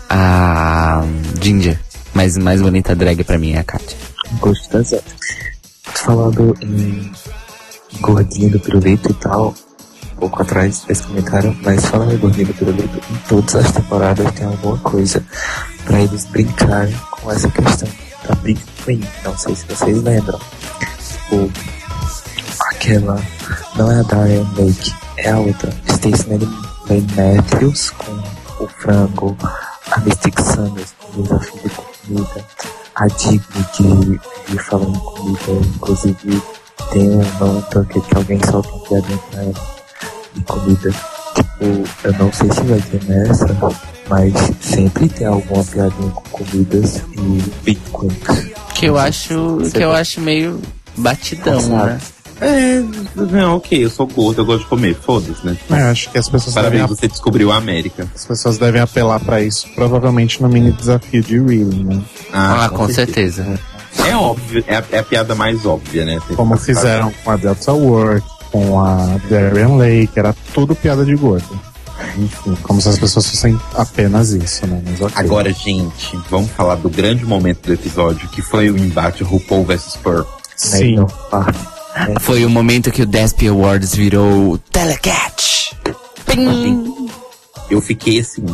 a Ginger, mas mais bonita drag pra mim é a Katia. Gosto da Zé. Falando em gordinha do pirulito e tal, pouco atrás desse comentário, mas em gordinha do pirulito, em todas as temporadas tem alguma coisa pra eles brincarem com essa questão da Big Queen. Não sei se vocês lembram. O, aquela, não é a Darian Lake, é a outra, Stacey Lane Matthews com o frango, a Mystic Sanders com o desafio de comida, a Digny de, de falando comida, inclusive tem uma tanque que alguém solta um piadinha pra ela comida. Tipo, eu não sei se vai ter nessa, mas sempre tem alguma piadinha com comidas e Queens. Que eu acho, que eu acho meio batidão, né? É, não, ok, eu sou gordo, eu gosto de comer, foda-se, né? É, acho que as pessoas Parabéns, devem, você descobriu a América. as pessoas devem apelar pra isso, provavelmente no mini desafio de Reeling, né? Ah, com certeza. É óbvio, é a, é a piada mais óbvia, né? Tem Como fizeram com a Delta Work, com a Darian Lake, era tudo piada de gordo. Enfim, como se as pessoas fossem apenas isso, né? Mas ok. Agora, gente, vamos falar do grande momento do episódio, que foi o embate RuPaul vs Pearl. Sim. Foi o momento que o Desp Awards virou Telecat. Pim! Eu fiquei assim.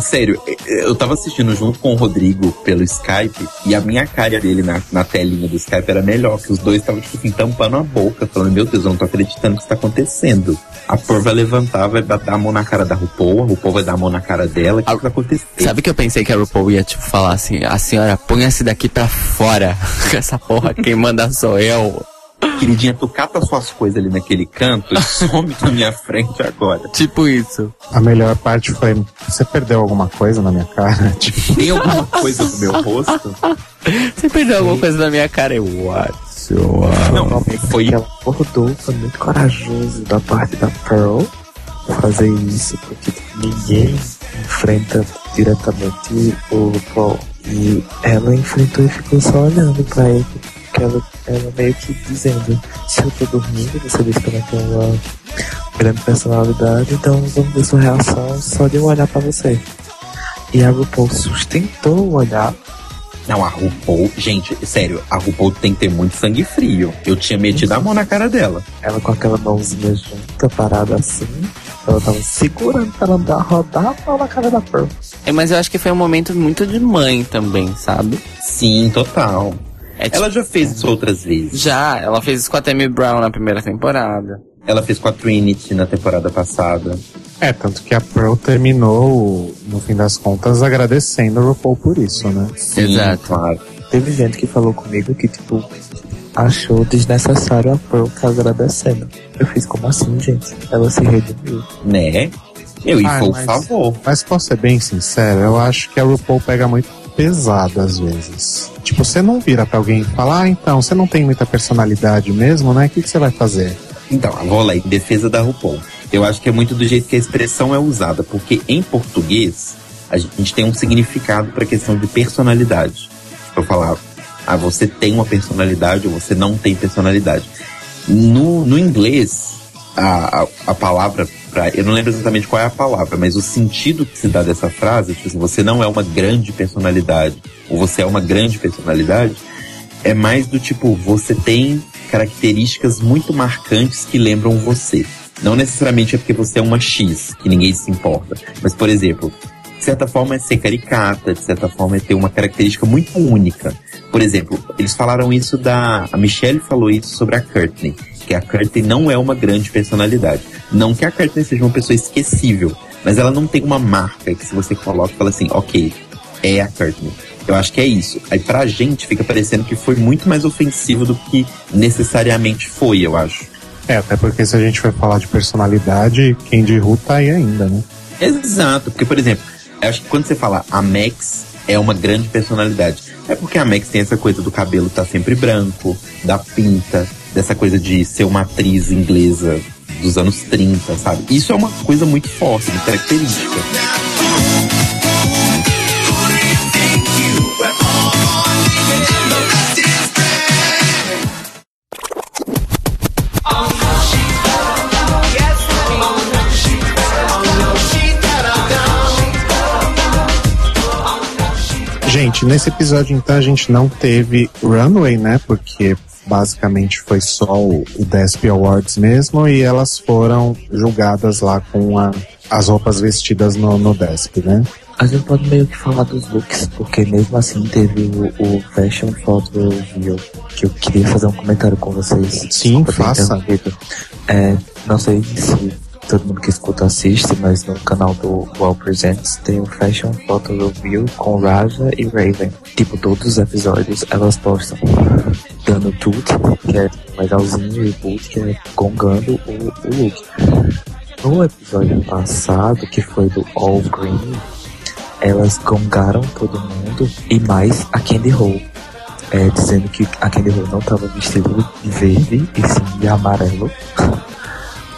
Sério, eu tava assistindo junto com o Rodrigo pelo Skype e a minha cara dele na, na telinha do Skype era melhor, que os dois estavam, tipo assim, tampando a boca, falando: Meu Deus, eu não tô acreditando que isso tá acontecendo. A Por vai levantar, vai dar a mão na cara da RuPaul, a RuPaul vai dar a mão na cara dela, o que, que vai acontecer? Sabe que eu pensei que a RuPaul ia, tipo, falar assim, a senhora, ponha-se daqui pra fora. Essa porra, quem manda sou eu. Queridinha, tu cata suas coisas ali naquele canto e some da minha frente agora. Tipo isso. A melhor parte foi: você perdeu alguma coisa na minha cara? Tipo, Tem alguma coisa no meu rosto? Você perdeu alguma coisa na minha cara? Eu, what? Não, foi ela acordou, foi muito corajoso da parte da Pearl fazer isso, porque ninguém enfrenta diretamente o Paul. E ela enfrentou e ficou só olhando pra ele. Ela, ela meio que dizendo, se eu tô dormindo, você disse que eu não tenho uma grande personalidade, então vamos ver sua reação só de eu olhar pra você. E a RuPaul sustentou o olhar Não, a RuPaul, gente, sério, a RuPaul tem que ter muito sangue frio. Eu tinha metido a mão na cara dela. ela com aquela mãozinha junta, parada assim. Ela tava segurando pra ela dar, rodar a mão na cara da Pearl. É, mas eu acho que foi um momento muito de mãe também, sabe? Sim, total. É, tipo, Ela já fez isso outras vezes. Já, ela fez isso com a Tammy Brown na primeira temporada. Ela fez com a Trinity na temporada passada. é, tanto que a Pearl terminou, no fim das contas, agradecendo a RuPaul por isso, né? Sim, Exato. claro. Teve gente que falou comigo que, tipo, achou desnecessário a Pearl tá agradecendo. Eu fiz como assim, gente? Ela se redimiu. Né? Eu, e Ah, foi o mas- favor. Mas posso ser bem sincero, eu acho que a RuPaul pega muito pesado às vezes. Tipo, você não vira pra alguém e fala, ah, então, você não tem muita personalidade mesmo, né? O que, você vai fazer? Então, vou lá, em defesa da RuPaul. Eu acho que é muito do jeito que a expressão é usada, porque em português a gente tem um significado para a questão de personalidade. Eu falar, ah, você tem uma personalidade ou você não tem personalidade. No, no inglês, a, a, a palavra, pra, eu não lembro exatamente qual é a palavra, mas o sentido que se dá dessa frase, tipo assim, você não é uma grande personalidade, ou você é uma grande personalidade, é mais do tipo, você tem características muito marcantes que lembram você. Não necessariamente é porque você é uma X, que ninguém se importa. Mas, por exemplo, de certa forma é ser caricata, de certa forma é ter uma característica muito única. Por exemplo, eles falaram isso da. A Michelle falou isso sobre a Courtney, que a Courtney não é uma grande personalidade. Não que a Courtney seja uma pessoa esquecível, mas ela não tem uma marca que se você coloca e fala assim, ok, é a Courtney. Eu acho que é isso. Aí pra gente fica parecendo que foi muito mais ofensivo do que necessariamente foi, eu acho. É, até porque se a gente for falar de personalidade, quem de Ru tá aí ainda, né? Exato, porque, por exemplo, acho que quando você fala a Max é uma grande personalidade, é porque a Max tem essa coisa do cabelo tá sempre branco, da pinta, dessa coisa de ser uma atriz inglesa dos anos 30, sabe? Isso é uma coisa muito forte, muito característica. Gente, nesse episódio então a gente não teve Runway, né? Porque basicamente foi só o, o DESP Awards mesmo e elas foram julgadas lá com a- as roupas vestidas no, no DESP, né? A gente pode meio que falar dos looks, porque mesmo assim teve o, o Fashion Photo Review, que eu queria fazer um comentário com vocês. Sim, faça. É, não sei se todo mundo que escuta assiste, mas no canal do Well Presents tem o Fashion Photo Review com Raja e Raven. Tipo, todos os episódios elas postam dando tudo, que é legalzinho, e boot, que é gongando o, o look. No episódio passado, que foi do All Green, elas gongaram todo mundo e mais a Candy Ho. É, dizendo que a Candy Ho não estava vestida de verde e sim de amarelo.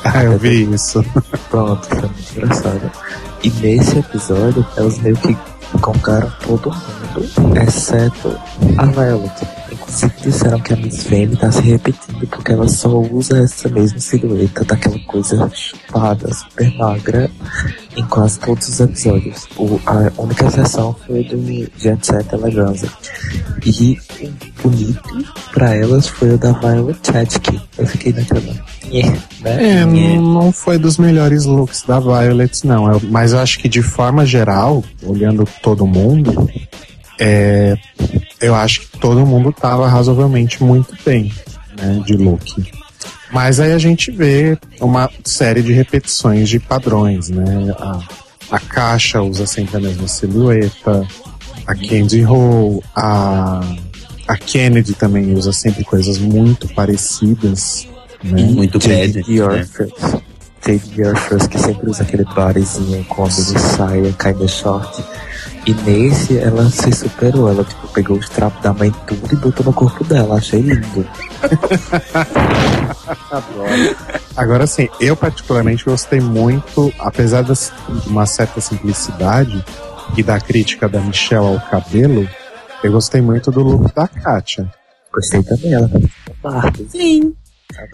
Ah, eu vi isso. Pronto, foi muito engraçado. E nesse episódio, elas meio que gongaram todo mundo, exceto a Violet. Inclusive disseram que a Miss Fame tá se repetindo porque ela só usa essa mesma silhueta daquela coisa chupada, super magra, em quase todos os episódios. O, a única exceção foi do Jet Set Eleganza. E o bonito pra elas foi o da Violet Chachki. Eu fiquei naquela. "Nhê", né? É, não, não foi dos melhores looks da Violet, não. Eu- mas eu acho que de forma geral, olhando todo mundo, é, eu acho que todo mundo tava razoavelmente muito bem, né, de look. Mas aí a gente vê uma série de repetições de padrões, né? A, a caixa usa sempre a mesma silhueta, a Candy Ho, a, a Kennedy também usa sempre coisas muito parecidas, né? Muito Jade Dior né? Jade First, que sempre usa aquele bodyzinho com a saia, kinda short. E nesse ela se superou, ela tipo, pegou os trapos da mãe tudo e botou no corpo dela, achei lindo. Agora sim, eu particularmente gostei muito, apesar de uma certa simplicidade e da crítica da Michelle ao cabelo, eu gostei muito do look da Katia. Gostei também, ela tá. Sim.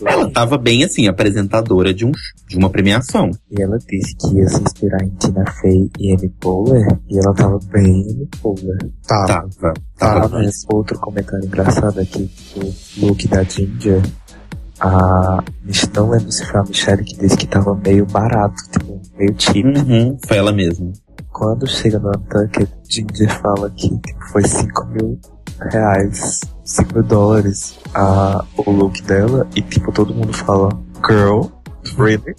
Ela tava bem assim, apresentadora de, um, de uma premiação. E ela disse que ia se inspirar em Tina Fey e Amy Poehler, e ela tava bem Amy Poehler. Tá, Tava. tá. Tava. Mas outro comentário engraçado aqui, o look da Ginger, a, não lembro se foi a Michelle que disse que tava meio barato, tipo, meio cheap. Uhum, foi ela mesma. Quando chega no Untucked, Ginger fala que tipo, foi 5 mil reais, 5 mil dólares a, o look dela, e tipo, todo mundo fala, girl, really?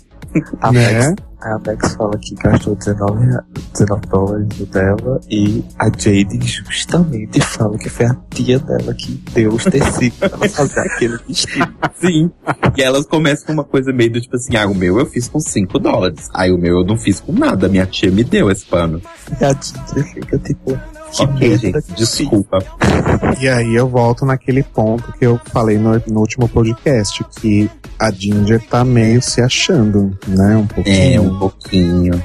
A Né? Max, a Max fala que gastou 19, rea- 19 dólares no dela, e a Jade justamente fala que foi a tia dela que deu os tecidos pra ela fazer aquele vestido. Sim. E elas começam com uma coisa meio do tipo assim, ah, o meu eu fiz com 5 dólares. Aí o meu eu não fiz com nada, minha tia me deu esse pano. E a Ginger fica tipo, Ok, gente, desculpa. E aí eu volto naquele ponto que eu falei no, no último podcast, que a Ginger tá meio se achando, né? Um pouquinho. É, um pouquinho.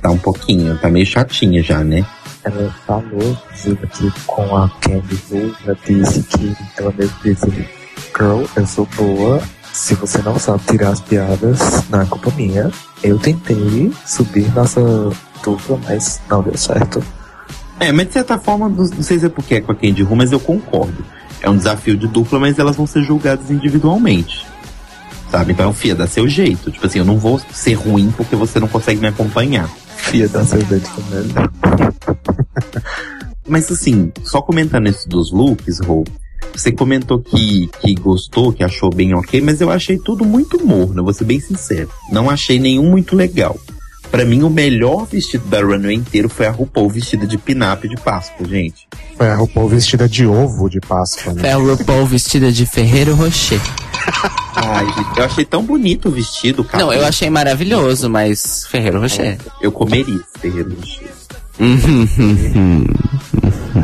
Tá um pouquinho, tá meio chatinha já, né? Ela falou, inclusive, que com a Candy Wu, ela disse que ela mesmo disse, Girl, eu sou boa. Se você não sabe tirar as piadas, não é culpa minha. Eu tentei subir nossa dupla, mas não deu certo. É, mas de certa forma, não não sei se é porque é com a Candy Ru, mas eu concordo. É um desafio de dupla, mas elas vão ser julgadas individualmente. Sabe? Então, Fia, dá seu jeito. Tipo assim, eu não vou ser ruim porque você não consegue me acompanhar. Fia da cerveja também. Mas assim, só comentando isso dos looks, Rô, você comentou que, que gostou, que achou bem ok, mas eu achei tudo muito morno, vou ser bem sincero. Não achei nenhum muito legal. Pra mim, o melhor vestido da runway inteiro foi a RuPaul vestida de pinap de Páscoa, gente. Foi a RuPaul vestida de ovo de Páscoa, né? É a RuPaul vestida de Ferreiro Rocher. Ai, gente, eu achei tão bonito o vestido, cara. Não, eu achei maravilhoso, mas Ferreiro Rocher. Eu comeria esse terreiro Rocher.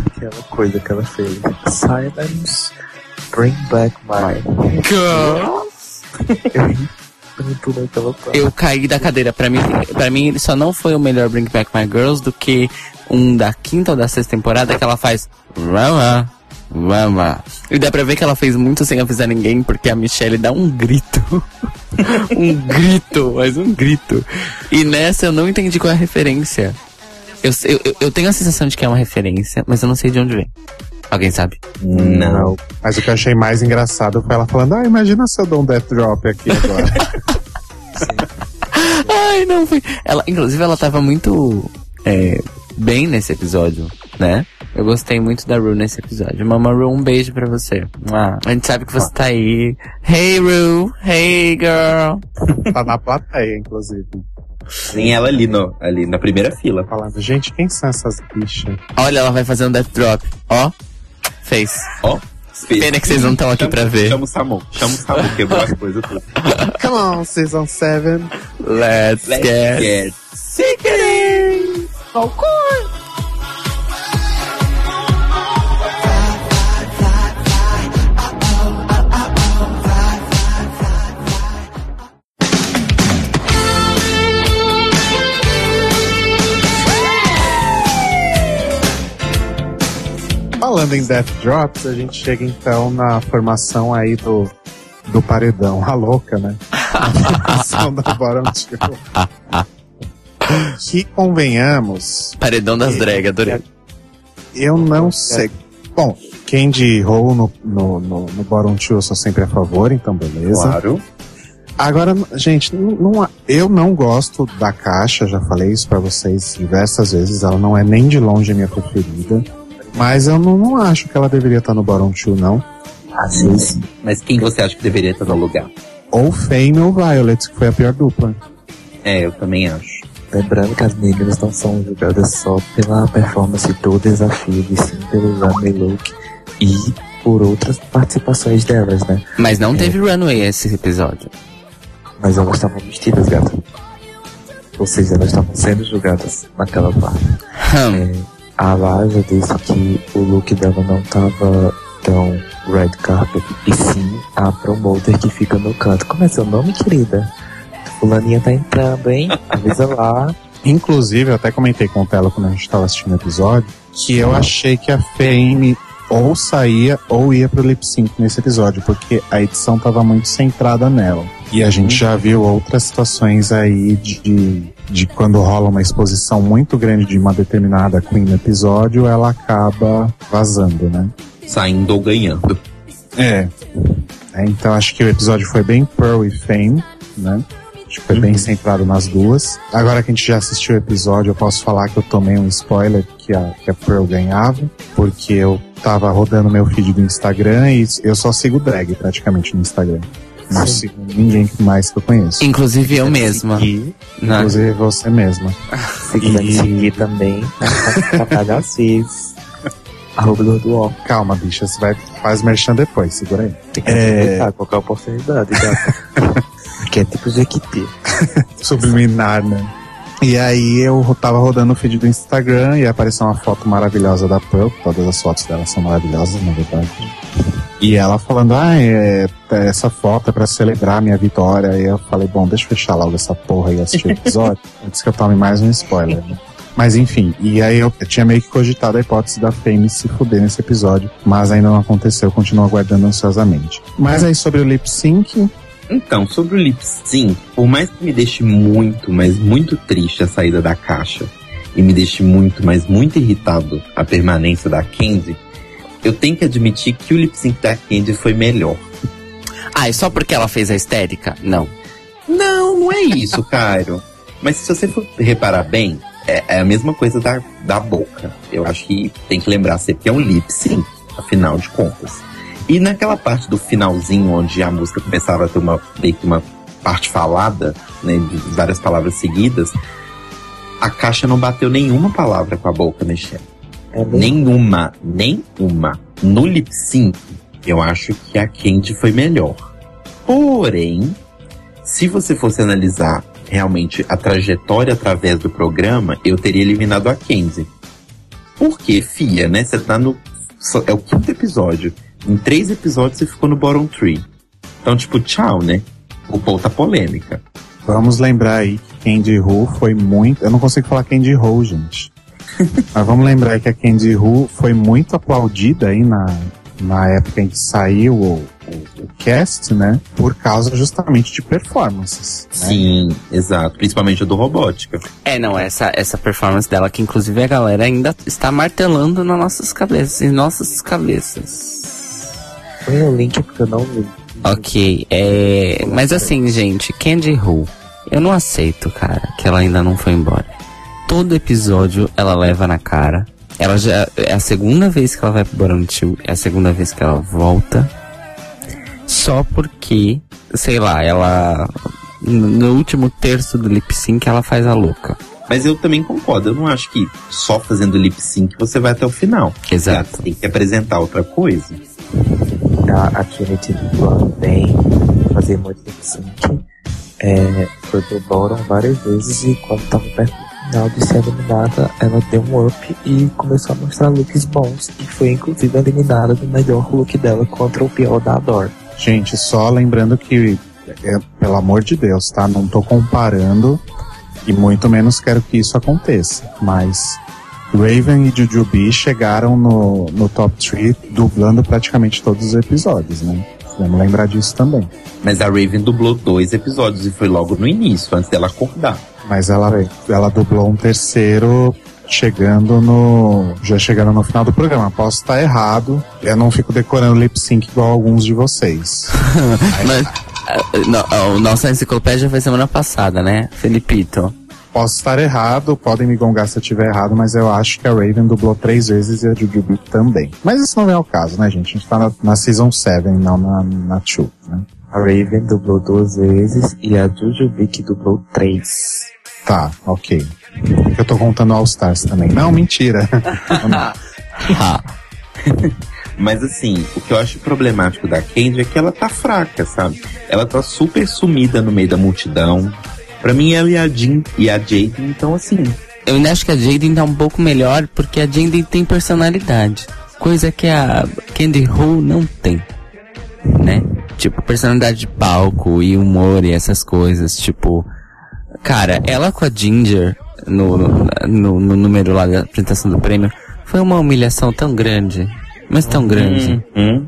Aquela coisa que ela fez. Silence, bring back my. Eu Eu caí da cadeira. Pra mim, pra mim, ele só não foi o melhor Bring Back My Girls do que um da quinta ou da sexta temporada que ela faz Rama, Rama. E dá pra ver que ela fez muito sem avisar ninguém, porque a Michelle dá um grito. um grito, mas um grito. E nessa eu não entendi qual é a referência. Eu, eu- eu tenho a sensação de que é uma referência, mas eu não sei de onde vem. Alguém sabe? Não. Mas o que eu achei mais engraçado foi ela falando, ah, imagina se eu dou um death drop aqui agora. Ai, não foi. Ela, inclusive, ela tava muito é, bem nesse episódio, né? Eu gostei muito da Ru nesse episódio. Mama Ru, um beijo pra você. Ah, a gente sabe que você tá aí. Hey Ru, hey girl. tá na plateia, inclusive. Nem ela ali, no, ali na primeira fila. Falando, gente, quem são essas bichas? Olha, ela vai fazer um death drop. Ó, fez. Ó. Pena que vocês não estão aqui Chama- pra ver. Chama o Samu. Chama o Samu, quebrou as coisas tudo. Come on, season 7. Let's, Let's get, get sickening. Falando em Death Drops, a gente chega então na formação aí do, do paredão, a louca, né? A formação do Bottom Two. Que convenhamos, Paredão das drag, adorei. eu não sei. Bom, Candy Roll no, no, no, no Bottom Two eu sou sempre a favor, então beleza. Claro. Agora, gente, não, não- eu não gosto da caixa, já falei isso pra vocês diversas vezes, ela não é nem de longe a minha preferida. Mas eu não, não acho que ela deveria estar no Bottom Two, não. Às vezes, Mas quem você acha que deveria estar no lugar? Ou Fame ou Violet, que foi a pior dupla. É, eu também acho. lembrando que as meninas não são julgadas só pela performance do desafio, e sim pelo runway look e por outras participações delas, né? Mas não teve runway esse episódio. Mas elas estavam vestidas, gata. Ou seja, elas estavam sendo julgadas naquela parte. Hum. É, a Laja disse que o look dela não tava tão red carpet, e sim a promoter que fica no canto. Como é seu nome, querida? Fulaninha tá entrando, hein? Avisa lá. Inclusive, eu até comentei com o Telo quando a gente estava assistindo o episódio, que eu achei que a Fame ou saía ou ia pro lip sync nesse episódio, porque a edição tava muito centrada nela. E a gente já viu outras situações aí de, de quando rola uma exposição muito grande de uma determinada Queen no episódio, ela acaba vazando, né? Saindo ou ganhando. É. É, então acho que o episódio foi bem Pearl e Fame, né? Acho que foi bem centrado nas duas. Agora que a gente já assistiu o episódio, eu posso falar que eu tomei um spoiler que a, que a Pearl ganhava, porque eu tava rodando meu feed do Instagram e eu só sigo drag praticamente no Instagram. Não sigo ninguém mais que eu conheço. Inclusive eu mesma. E, Né? inclusive você mesma. Se quiser me E- seguir também, tá já fiz. Arroba do Dual. Calma, bicha, você vai faz merchan depois, segura aí. Tem que É. aproveitar qualquer oportunidade, gata. que é tipo Jequiti. Subliminar, né? E aí eu tava rodando o feed do Instagram e apareceu uma foto maravilhosa da Pearl, todas as fotos dela são maravilhosas, na verdade. E ela falando, ah, é, essa foto é pra celebrar a minha vitória. E eu falei, bom, deixa eu fechar logo essa porra e assistir o episódio, antes que eu tome mais um spoiler. né? Mas enfim, e aí eu, tinha meio que cogitado a hipótese da Fame se fuder nesse episódio, mas ainda não aconteceu, eu continuo aguardando ansiosamente. Mas aí sobre o lip sync, Então, sobre o lip sync, por mais que me deixe muito, mas muito triste a saída da caixa, e me deixe muito, mas muito irritado a permanência da Candy, eu tenho que admitir que o lip sync da Candy foi melhor. Ah, e só porque ela fez a histérica? Não. Não, não é isso, Cairo. Mas se você for reparar bem, é, é a mesma coisa da, da boca. Eu acho que tem que lembrar sempre que é um lip sync, afinal de contas. E naquela parte do finalzinho, onde a música começava a ter uma, meio que uma parte falada, né, de várias palavras seguidas, a caixa não bateu nenhuma palavra com a boca mexendo. É mesmo? Nenhuma, nenhuma. No lip sync, eu acho que a Candy foi melhor. Porém, se você fosse analisar realmente a trajetória através do programa, eu teria eliminado a Candy. Porque, Fia, né? Você tá no. É o quinto episódio. Em três episódios você ficou no bottom three. Então, tipo, tchau, né? O Paul tá polêmica. vamos lembrar aí que Candy Who foi muito. Eu não consigo falar Candy Who, gente. Mas vamos lembrar que a Candy Who foi muito aplaudida aí na, na época em que saiu o, o, o cast, né? Por causa justamente de performances. né? Sim, exato. Principalmente o do Robótica. É, não, essa, essa performance dela, que inclusive a galera ainda está martelando nas nossas cabeças, em nossas cabeças. Põe o link porque eu não vi. Ok, é. Mas assim, gente, Candy Who, eu não aceito, cara, que ela ainda não foi embora. Todo episódio ela leva na cara. Ela já. É a segunda vez que ela vai pro Barão Tio, é a segunda vez que ela volta. Só porque, sei lá, ela. No último terço do lip sync ela faz a louca. Mas eu também concordo. Eu não acho que só fazendo lip sync você vai até o final. Exato. Você tem que apresentar outra coisa. A, a Trinity Dublin vem fazer muito lip sync. É, foi pro Bottom várias vezes e quando tava perto final de ser eliminada, ela deu um up e começou a mostrar looks bons. E foi inclusive eliminada do melhor look dela contra o pior da Adore. Gente, só lembrando que, é, pelo amor de Deus, tá? Não tô comparando e muito menos quero que isso aconteça. Mas Raven e Jujubee chegaram no, no top 3 dublando praticamente todos os episódios, né? Vamos lembrar disso também. Mas a Raven dublou dois episódios e foi logo no início, antes dela acordar. Mas ela, ela dublou um terceiro chegando no. Já chegando no final do programa. Posso estar errado. Eu não fico decorando lip sync igual alguns de vocês. Mas. a nossa enciclopédia foi semana passada, né? Felipito. Posso estar errado, podem me gongar se eu estiver errado, mas eu acho que a Raven dublou três vezes e a Jujubee também. Mas isso não é o caso, né, gente? A gente tá na, na Season 7, não na, na 2, né? A Raven dublou duas vezes e a Jujubee que dublou três. Tá, ok. Eu tô contando All Stars também. Não, mentira. Ah, Mas assim, o que eu acho problemático da Candy é que ela tá fraca, sabe? Ela tá super sumida no meio da multidão. Pra mim, ela e a Jean e a Jaden, então assim, eu ainda acho que a Jaden tá um pouco melhor porque a Jaden tem personalidade. Coisa que a Candy Ho não tem. Né? Tipo, personalidade de palco e humor e essas coisas. Tipo, cara, ela com a Ginger no, no, no número lá da apresentação do prêmio foi uma humilhação tão grande. Mas tão grande. hum,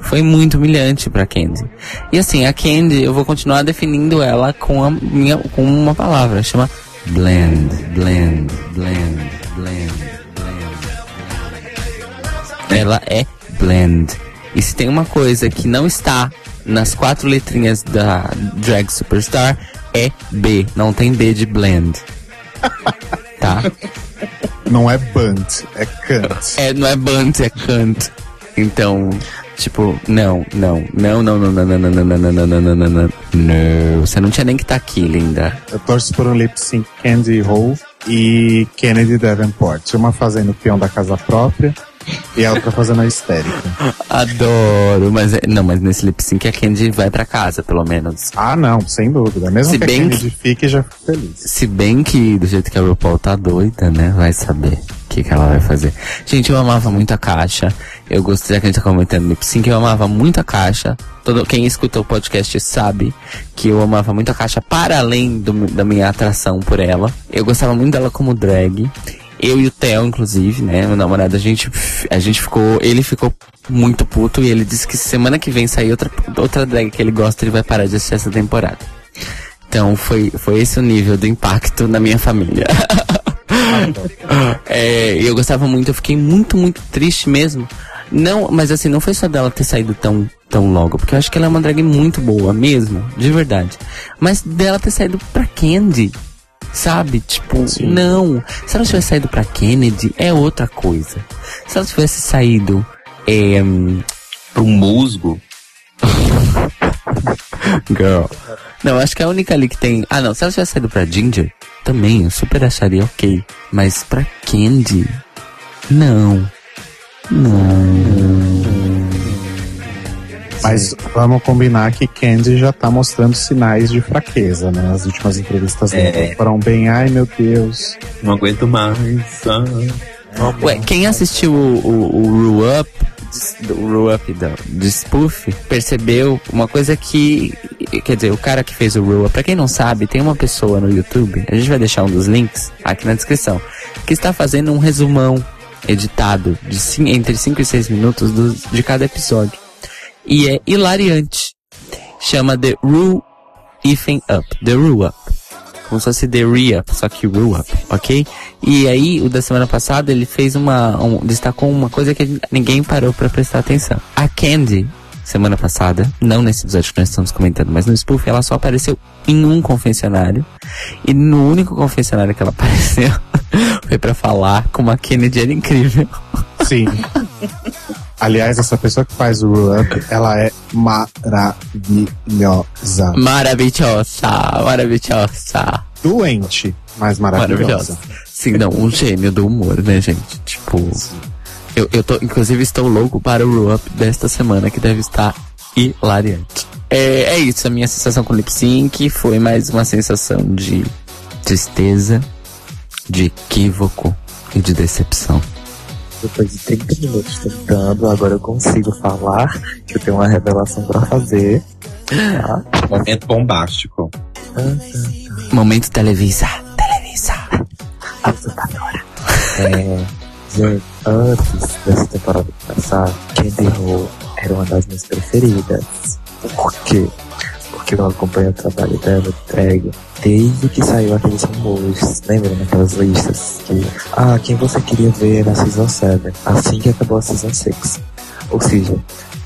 Foi muito humilhante pra Candy. E assim, a Candy, eu vou continuar definindo ela com, a minha, com uma palavra, chama blend, blend, blend, blend, blend. Ela é blend. E se tem uma coisa que não está nas quatro letrinhas da Drag Superstar, é B. Não tem B de blend. Tá? não é Bunt, é Kant. É, não é Bunt, é Kant. Então, tipo, não, não, não, não, não, não, não, não, não, não, não, não, não, não, não, não. Não, você não tinha nem que estar aqui, linda. Eu torço por um lip sync Candy Ho e Kennedy Davenport. Uma fazendo o peão da casa própria E a outra fazendo a histérica. Adoro, mas é- não, mas nesse lip sync a Candy vai pra casa, pelo menos. Ah, não, sem dúvida. Mesmo Se que bem a Kennedy fique, já fico feliz. Se bem que do jeito que a RuPaul tá doida, né? Vai saber o que, que ela vai fazer. Gente, eu amava muito a caixa. Eu gostei, já que a gente tá comentando lip sync, eu amava muito a caixa. Todo, quem escuta o podcast sabe que eu amava muito a caixa para além do- da minha atração por ela. Eu gostava muito dela como drag. Eu e o Theo, inclusive, né? Meu namorado, a gente, a gente ficou. Ele ficou muito puto e ele disse que semana que vem sair outra, outra drag que ele gosta, ele vai parar de assistir essa temporada. Então foi, foi esse o nível do impacto na minha família. é, eu gostava muito, eu fiquei muito, muito triste mesmo. Não, mas assim, não foi só dela ter saído tão, tão logo, porque eu acho que ela é uma drag muito boa mesmo, de verdade. Mas dela ter saído pra Candy, sabe? Tipo, não. Se ela tivesse saído pra Kennedy, é outra coisa. Se ela tivesse saído. É, Pro musgo. Girl. Não, acho que a única ali que tem. Ah, não. Se ela tivesse saído pra Ginger, também eu super acharia ok. Mas pra Candy, não. Não. Mas vamos combinar que Candy já tá mostrando sinais de fraqueza, né? As últimas entrevistas É. dela foram bem, ai meu Deus. Não aguento mais. ah. Ué, quem assistiu o, o, o Ru Up, o Ru Up da, de Spoof, percebeu uma coisa que. Quer dizer, o cara que fez o Ru Up, pra quem não sabe, tem uma pessoa no YouTube, a gente vai deixar um dos links aqui na descrição, que está fazendo um resumão editado de entre 5 e 6 minutos do- de cada episódio. E é hilariante. Chama The Ru Ifen Up. The Ru Up. Como se fosse The Re-Up, só que Ru-Up, ok? E aí, o da semana passada, ele fez uma. Um, destacou uma coisa que ninguém parou pra prestar atenção. A Candy, semana passada, não nesse episódio que nós estamos comentando, mas no Spoof, ela só apareceu em um confessionário. E no único confessionário que ela apareceu foi pra falar como a Kennedy era incrível. Sim. Aliás, essa pessoa que faz o Ru Up, ela é maravilhosa. Maravilhosa, maravilhosa. Doente, mas maravilhosa. Maravilhosa. Sim, não, um gênio do humor, né, gente? Tipo, eu, eu tô, inclusive, estou louco para o Ru Up desta semana, que deve estar hilariante. É, é isso, a minha sensação com o lip sync foi mais uma sensação de tristeza, de equívoco e de decepção. Depois de 30 minutos tentando, agora eu consigo falar que eu tenho uma revelação pra fazer. Tá? Momento bombástico. Momento Televisa. Televisa. Usurpadora. É, gente, antes dessa temporada começar, Candy Ho era uma das minhas preferidas. Por quê? Porque eu acompanho o trabalho dela de drag desde que saiu aqueles rumores, lembra naquelas listas que, ah, quem você queria ver na Season 7, assim que acabou a Season 6. Ou seja,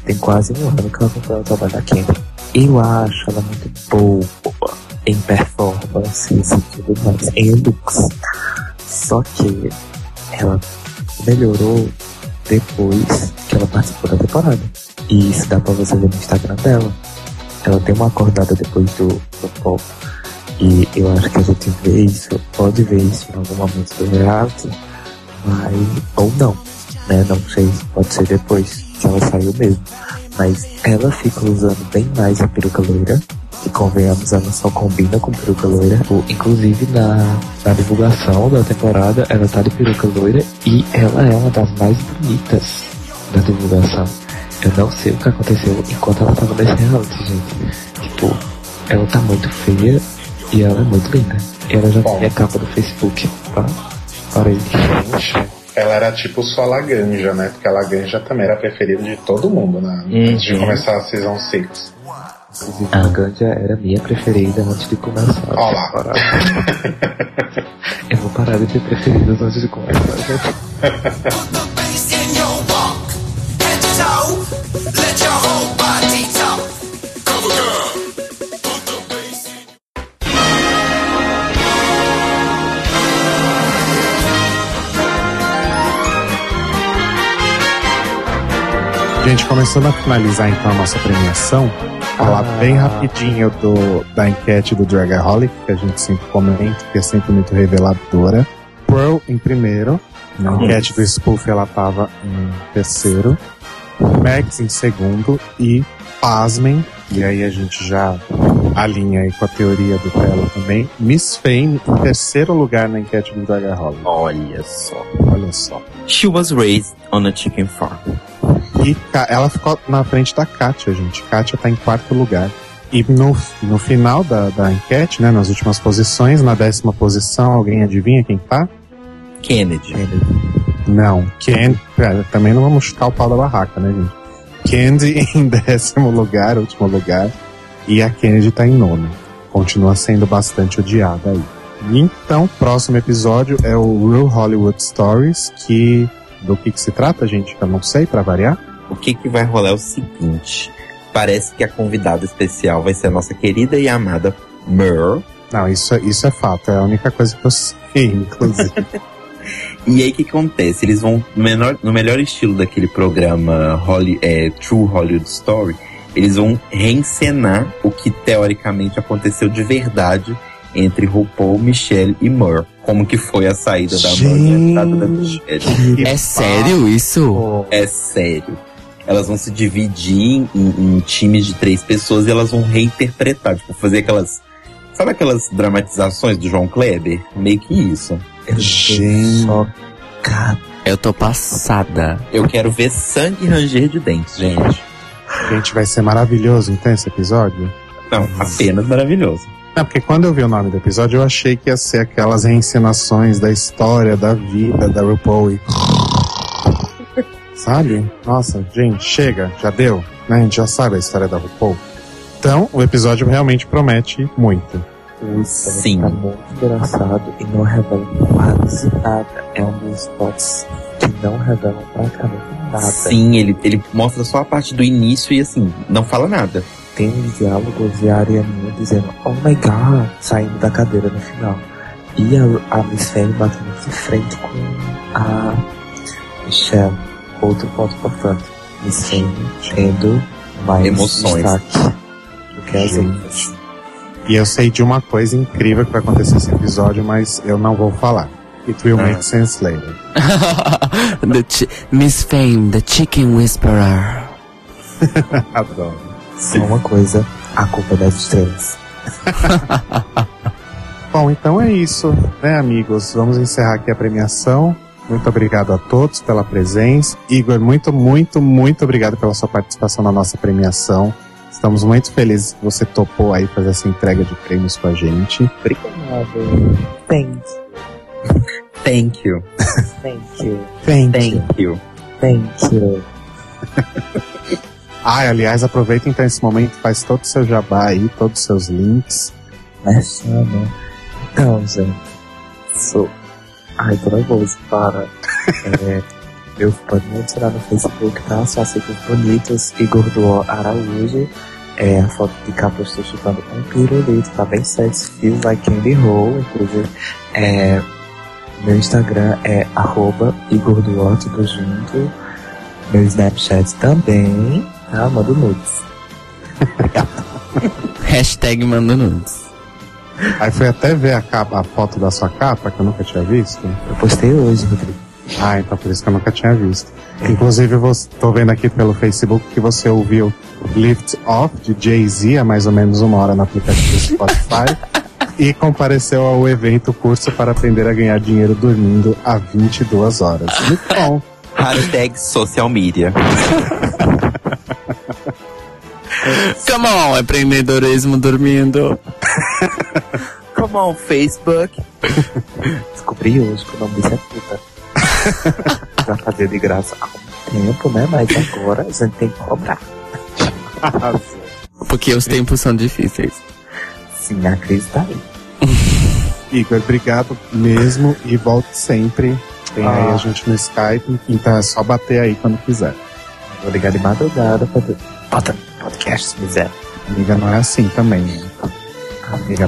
tem quase um ano que eu acompanho o trabalho da Candy. Eu acho ela muito boa em performance e tudo mais, em looks. Só que ela melhorou depois que ela participou da temporada. E isso dá pra você ver no Instagram dela. Ela tem uma acordada depois do, do pop. E eu acho que a gente vê isso, pode ver isso em algum momento do reality, mas. ou não. Né? Não sei, pode ser depois que ela saiu mesmo. Mas ela fica usando bem mais a peruca loira. E convenhamos, ela só combina com peruca loira. Inclusive na, na divulgação da temporada, ela tá de peruca loira e ela é uma das mais bonitas da divulgação. Eu não sei o que aconteceu enquanto ela tava nesse reality, gente. Tipo, ela tá muito feia e ela é muito linda. Ela já tinha capa do Facebook, tá? Parei. Gente, ela era tipo só Laganja, né? Porque a Laganja também era a preferida de todo mundo, né? Antes de Uhum. começar a Season 6. Inclusive, a Ganja era minha preferida antes de começar. a Ó lá. Eu vou parar de ter preferidas antes de começar, Gente, começando a finalizar então a nossa premiação, falar Ah. bem rapidinho do, da enquete do Dragaholic, que a gente sempre comenta, que é sempre muito reveladora. Pearl em primeiro. Na enquete do Spoof ela tava em terceiro. Max em segundo. E pasmem, e aí a gente já alinha aí com a teoria do Telo também. Miss Fame em terceiro lugar na enquete do Gaga Holly. Olha só. Olha só. She was raised on a chicken farm. E Ka- ela ficou na frente da Kátia, gente. Kátia tá em quarto lugar. E no, no final da, da enquete, né, nas últimas posições, na décima posição, alguém adivinha quem tá? Kennedy. Não, Candy. Pera, também não vamos chutar o pau da barraca, né, gente? Candy em décimo lugar, último lugar. E a Kennedy tá em nono. Continua sendo bastante odiada aí. Então, próximo episódio é o Real Hollywood Stories, que. Do que, que se trata, gente? Eu não sei, pra variar. O que que vai rolar é o seguinte. Parece que a convidada especial vai ser a nossa querida e amada Mer. Não, isso, é- isso é fato. É a única coisa que eu sei, inclusive. E aí o que acontece? Eles vão, no, menor, no melhor estilo daquele programa Holly, é, True Hollywood Story, eles vão reencenar o que teoricamente aconteceu de verdade entre RuPaul, Michelle e Mer. Como que foi a saída da Mer e a entrada da Michelle. É sério isso? É sério. Elas vão se dividir em, em times de três pessoas e elas vão reinterpretar, tipo, fazer aquelas. Sabe aquelas dramatizações do João Kleber? Meio que isso. eu Gente. Eu tô passada. Eu quero ver sangue ranger de dentes, gente. Gente, vai ser maravilhoso então esse episódio. Não, apenas maravilhoso. É, porque quando eu vi o nome do episódio, eu achei que ia ser aquelas reencenações da história, da vida da RuPaul e... Sabe? Nossa, gente, chega, já deu. Né? A gente já sabe a história da RuPaul. Então, o episódio realmente promete muito. Sim. tá muito engraçado e não revela quase nada. É um dos spots que não revelam praticamente nada. Sim, ele, ele mostra só a parte do início e assim, não fala nada. Tem uns diálogos e a Arianinha dizendo Oh my god, saindo da cadeira no final. E a, a Miss Fanny batendo de frente com a Michelle. Outro ponto importante. Miss Fanny tendo mais Emoções. destaque do que as outras. E eu sei de uma coisa incrível que vai acontecer nesse episódio, mas eu não vou falar. It will Ah. make sense later. The chi- Miss Fame, the Chicken Whisperer. Adoro. Só uma coisa, a culpa é das estrelas. Bom, então é isso, né, amigos? Vamos encerrar aqui a premiação. Muito obrigado a todos pela presença. Igor, muito, muito, muito obrigado pela sua participação na nossa premiação. Estamos muito felizes que você topou aí fazer essa entrega de prêmios com a gente. Obrigado. Thanks. Thank you. Thank you. Thank you. Thank you. Thank you. Ah, aliás, aproveita então esse momento, faz todo o seu jabá aí, todos os seus links. Começando. Então, gente. Sou. Ai, tô nervoso, para. É, eu pode me tirar no Facebook, tá? Só sigam bonitos. Igor do Araújo. É a foto de capa eu estou chupando um pirulito, tá bem sexy. Feels like candy roll, inclusive. É, meu Instagram é arroba Igor do tudo junto. Meu Snapchat também, tá? Mando nudes. Hashtag manda nudes. Aí fui até ver a, capa, a foto da sua capa, que eu nunca tinha visto. Eu postei hoje, Rodrigo. Ah, então por isso que eu nunca tinha visto. Inclusive, você, tô vendo aqui pelo Facebook que você ouviu Lift Off de Jay-Z há mais ou menos uma hora no aplicativo do Spotify e compareceu ao evento curso para aprender a ganhar dinheiro dormindo há 22 horas. Muito bom. Hashtag social media. Come on, empreendedorismo dormindo. Come on, Facebook. Descobri hoje que o nome disso é puta. pra fazer de graça há um tempo, né? Mas agora a gente tem que cobrar. Porque os tempos são difíceis. Sim, a crise tá aí. Igor, obrigado mesmo e volte sempre. Tem aí Ah. a gente no Skype, então é só bater aí quando quiser. Vou ligar de madrugada pra ver. Bota podcast se quiser. Amiga não é assim também. né? Amiga.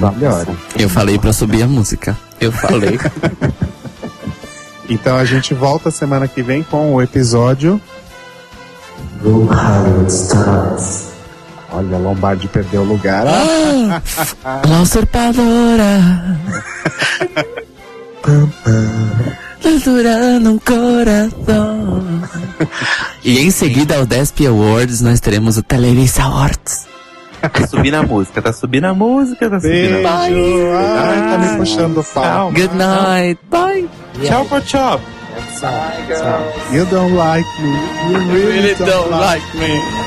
Eu falei pra subir a música. Eu falei. Então a gente volta semana que vem com o episódio. Hollywood Stars. Olha, Lombardi perdeu o lugar. La usurpadora. Torturando um coração. e em seguida ao Desp Awards nós teremos o Televisa Awards. Tá subindo a música, tá subindo a música, tá subindo Beijo. a Ai, tá me puxando o pau. Good night. Bye. Tchau, tchau, tchau. You don't like me. You really, don't, like me.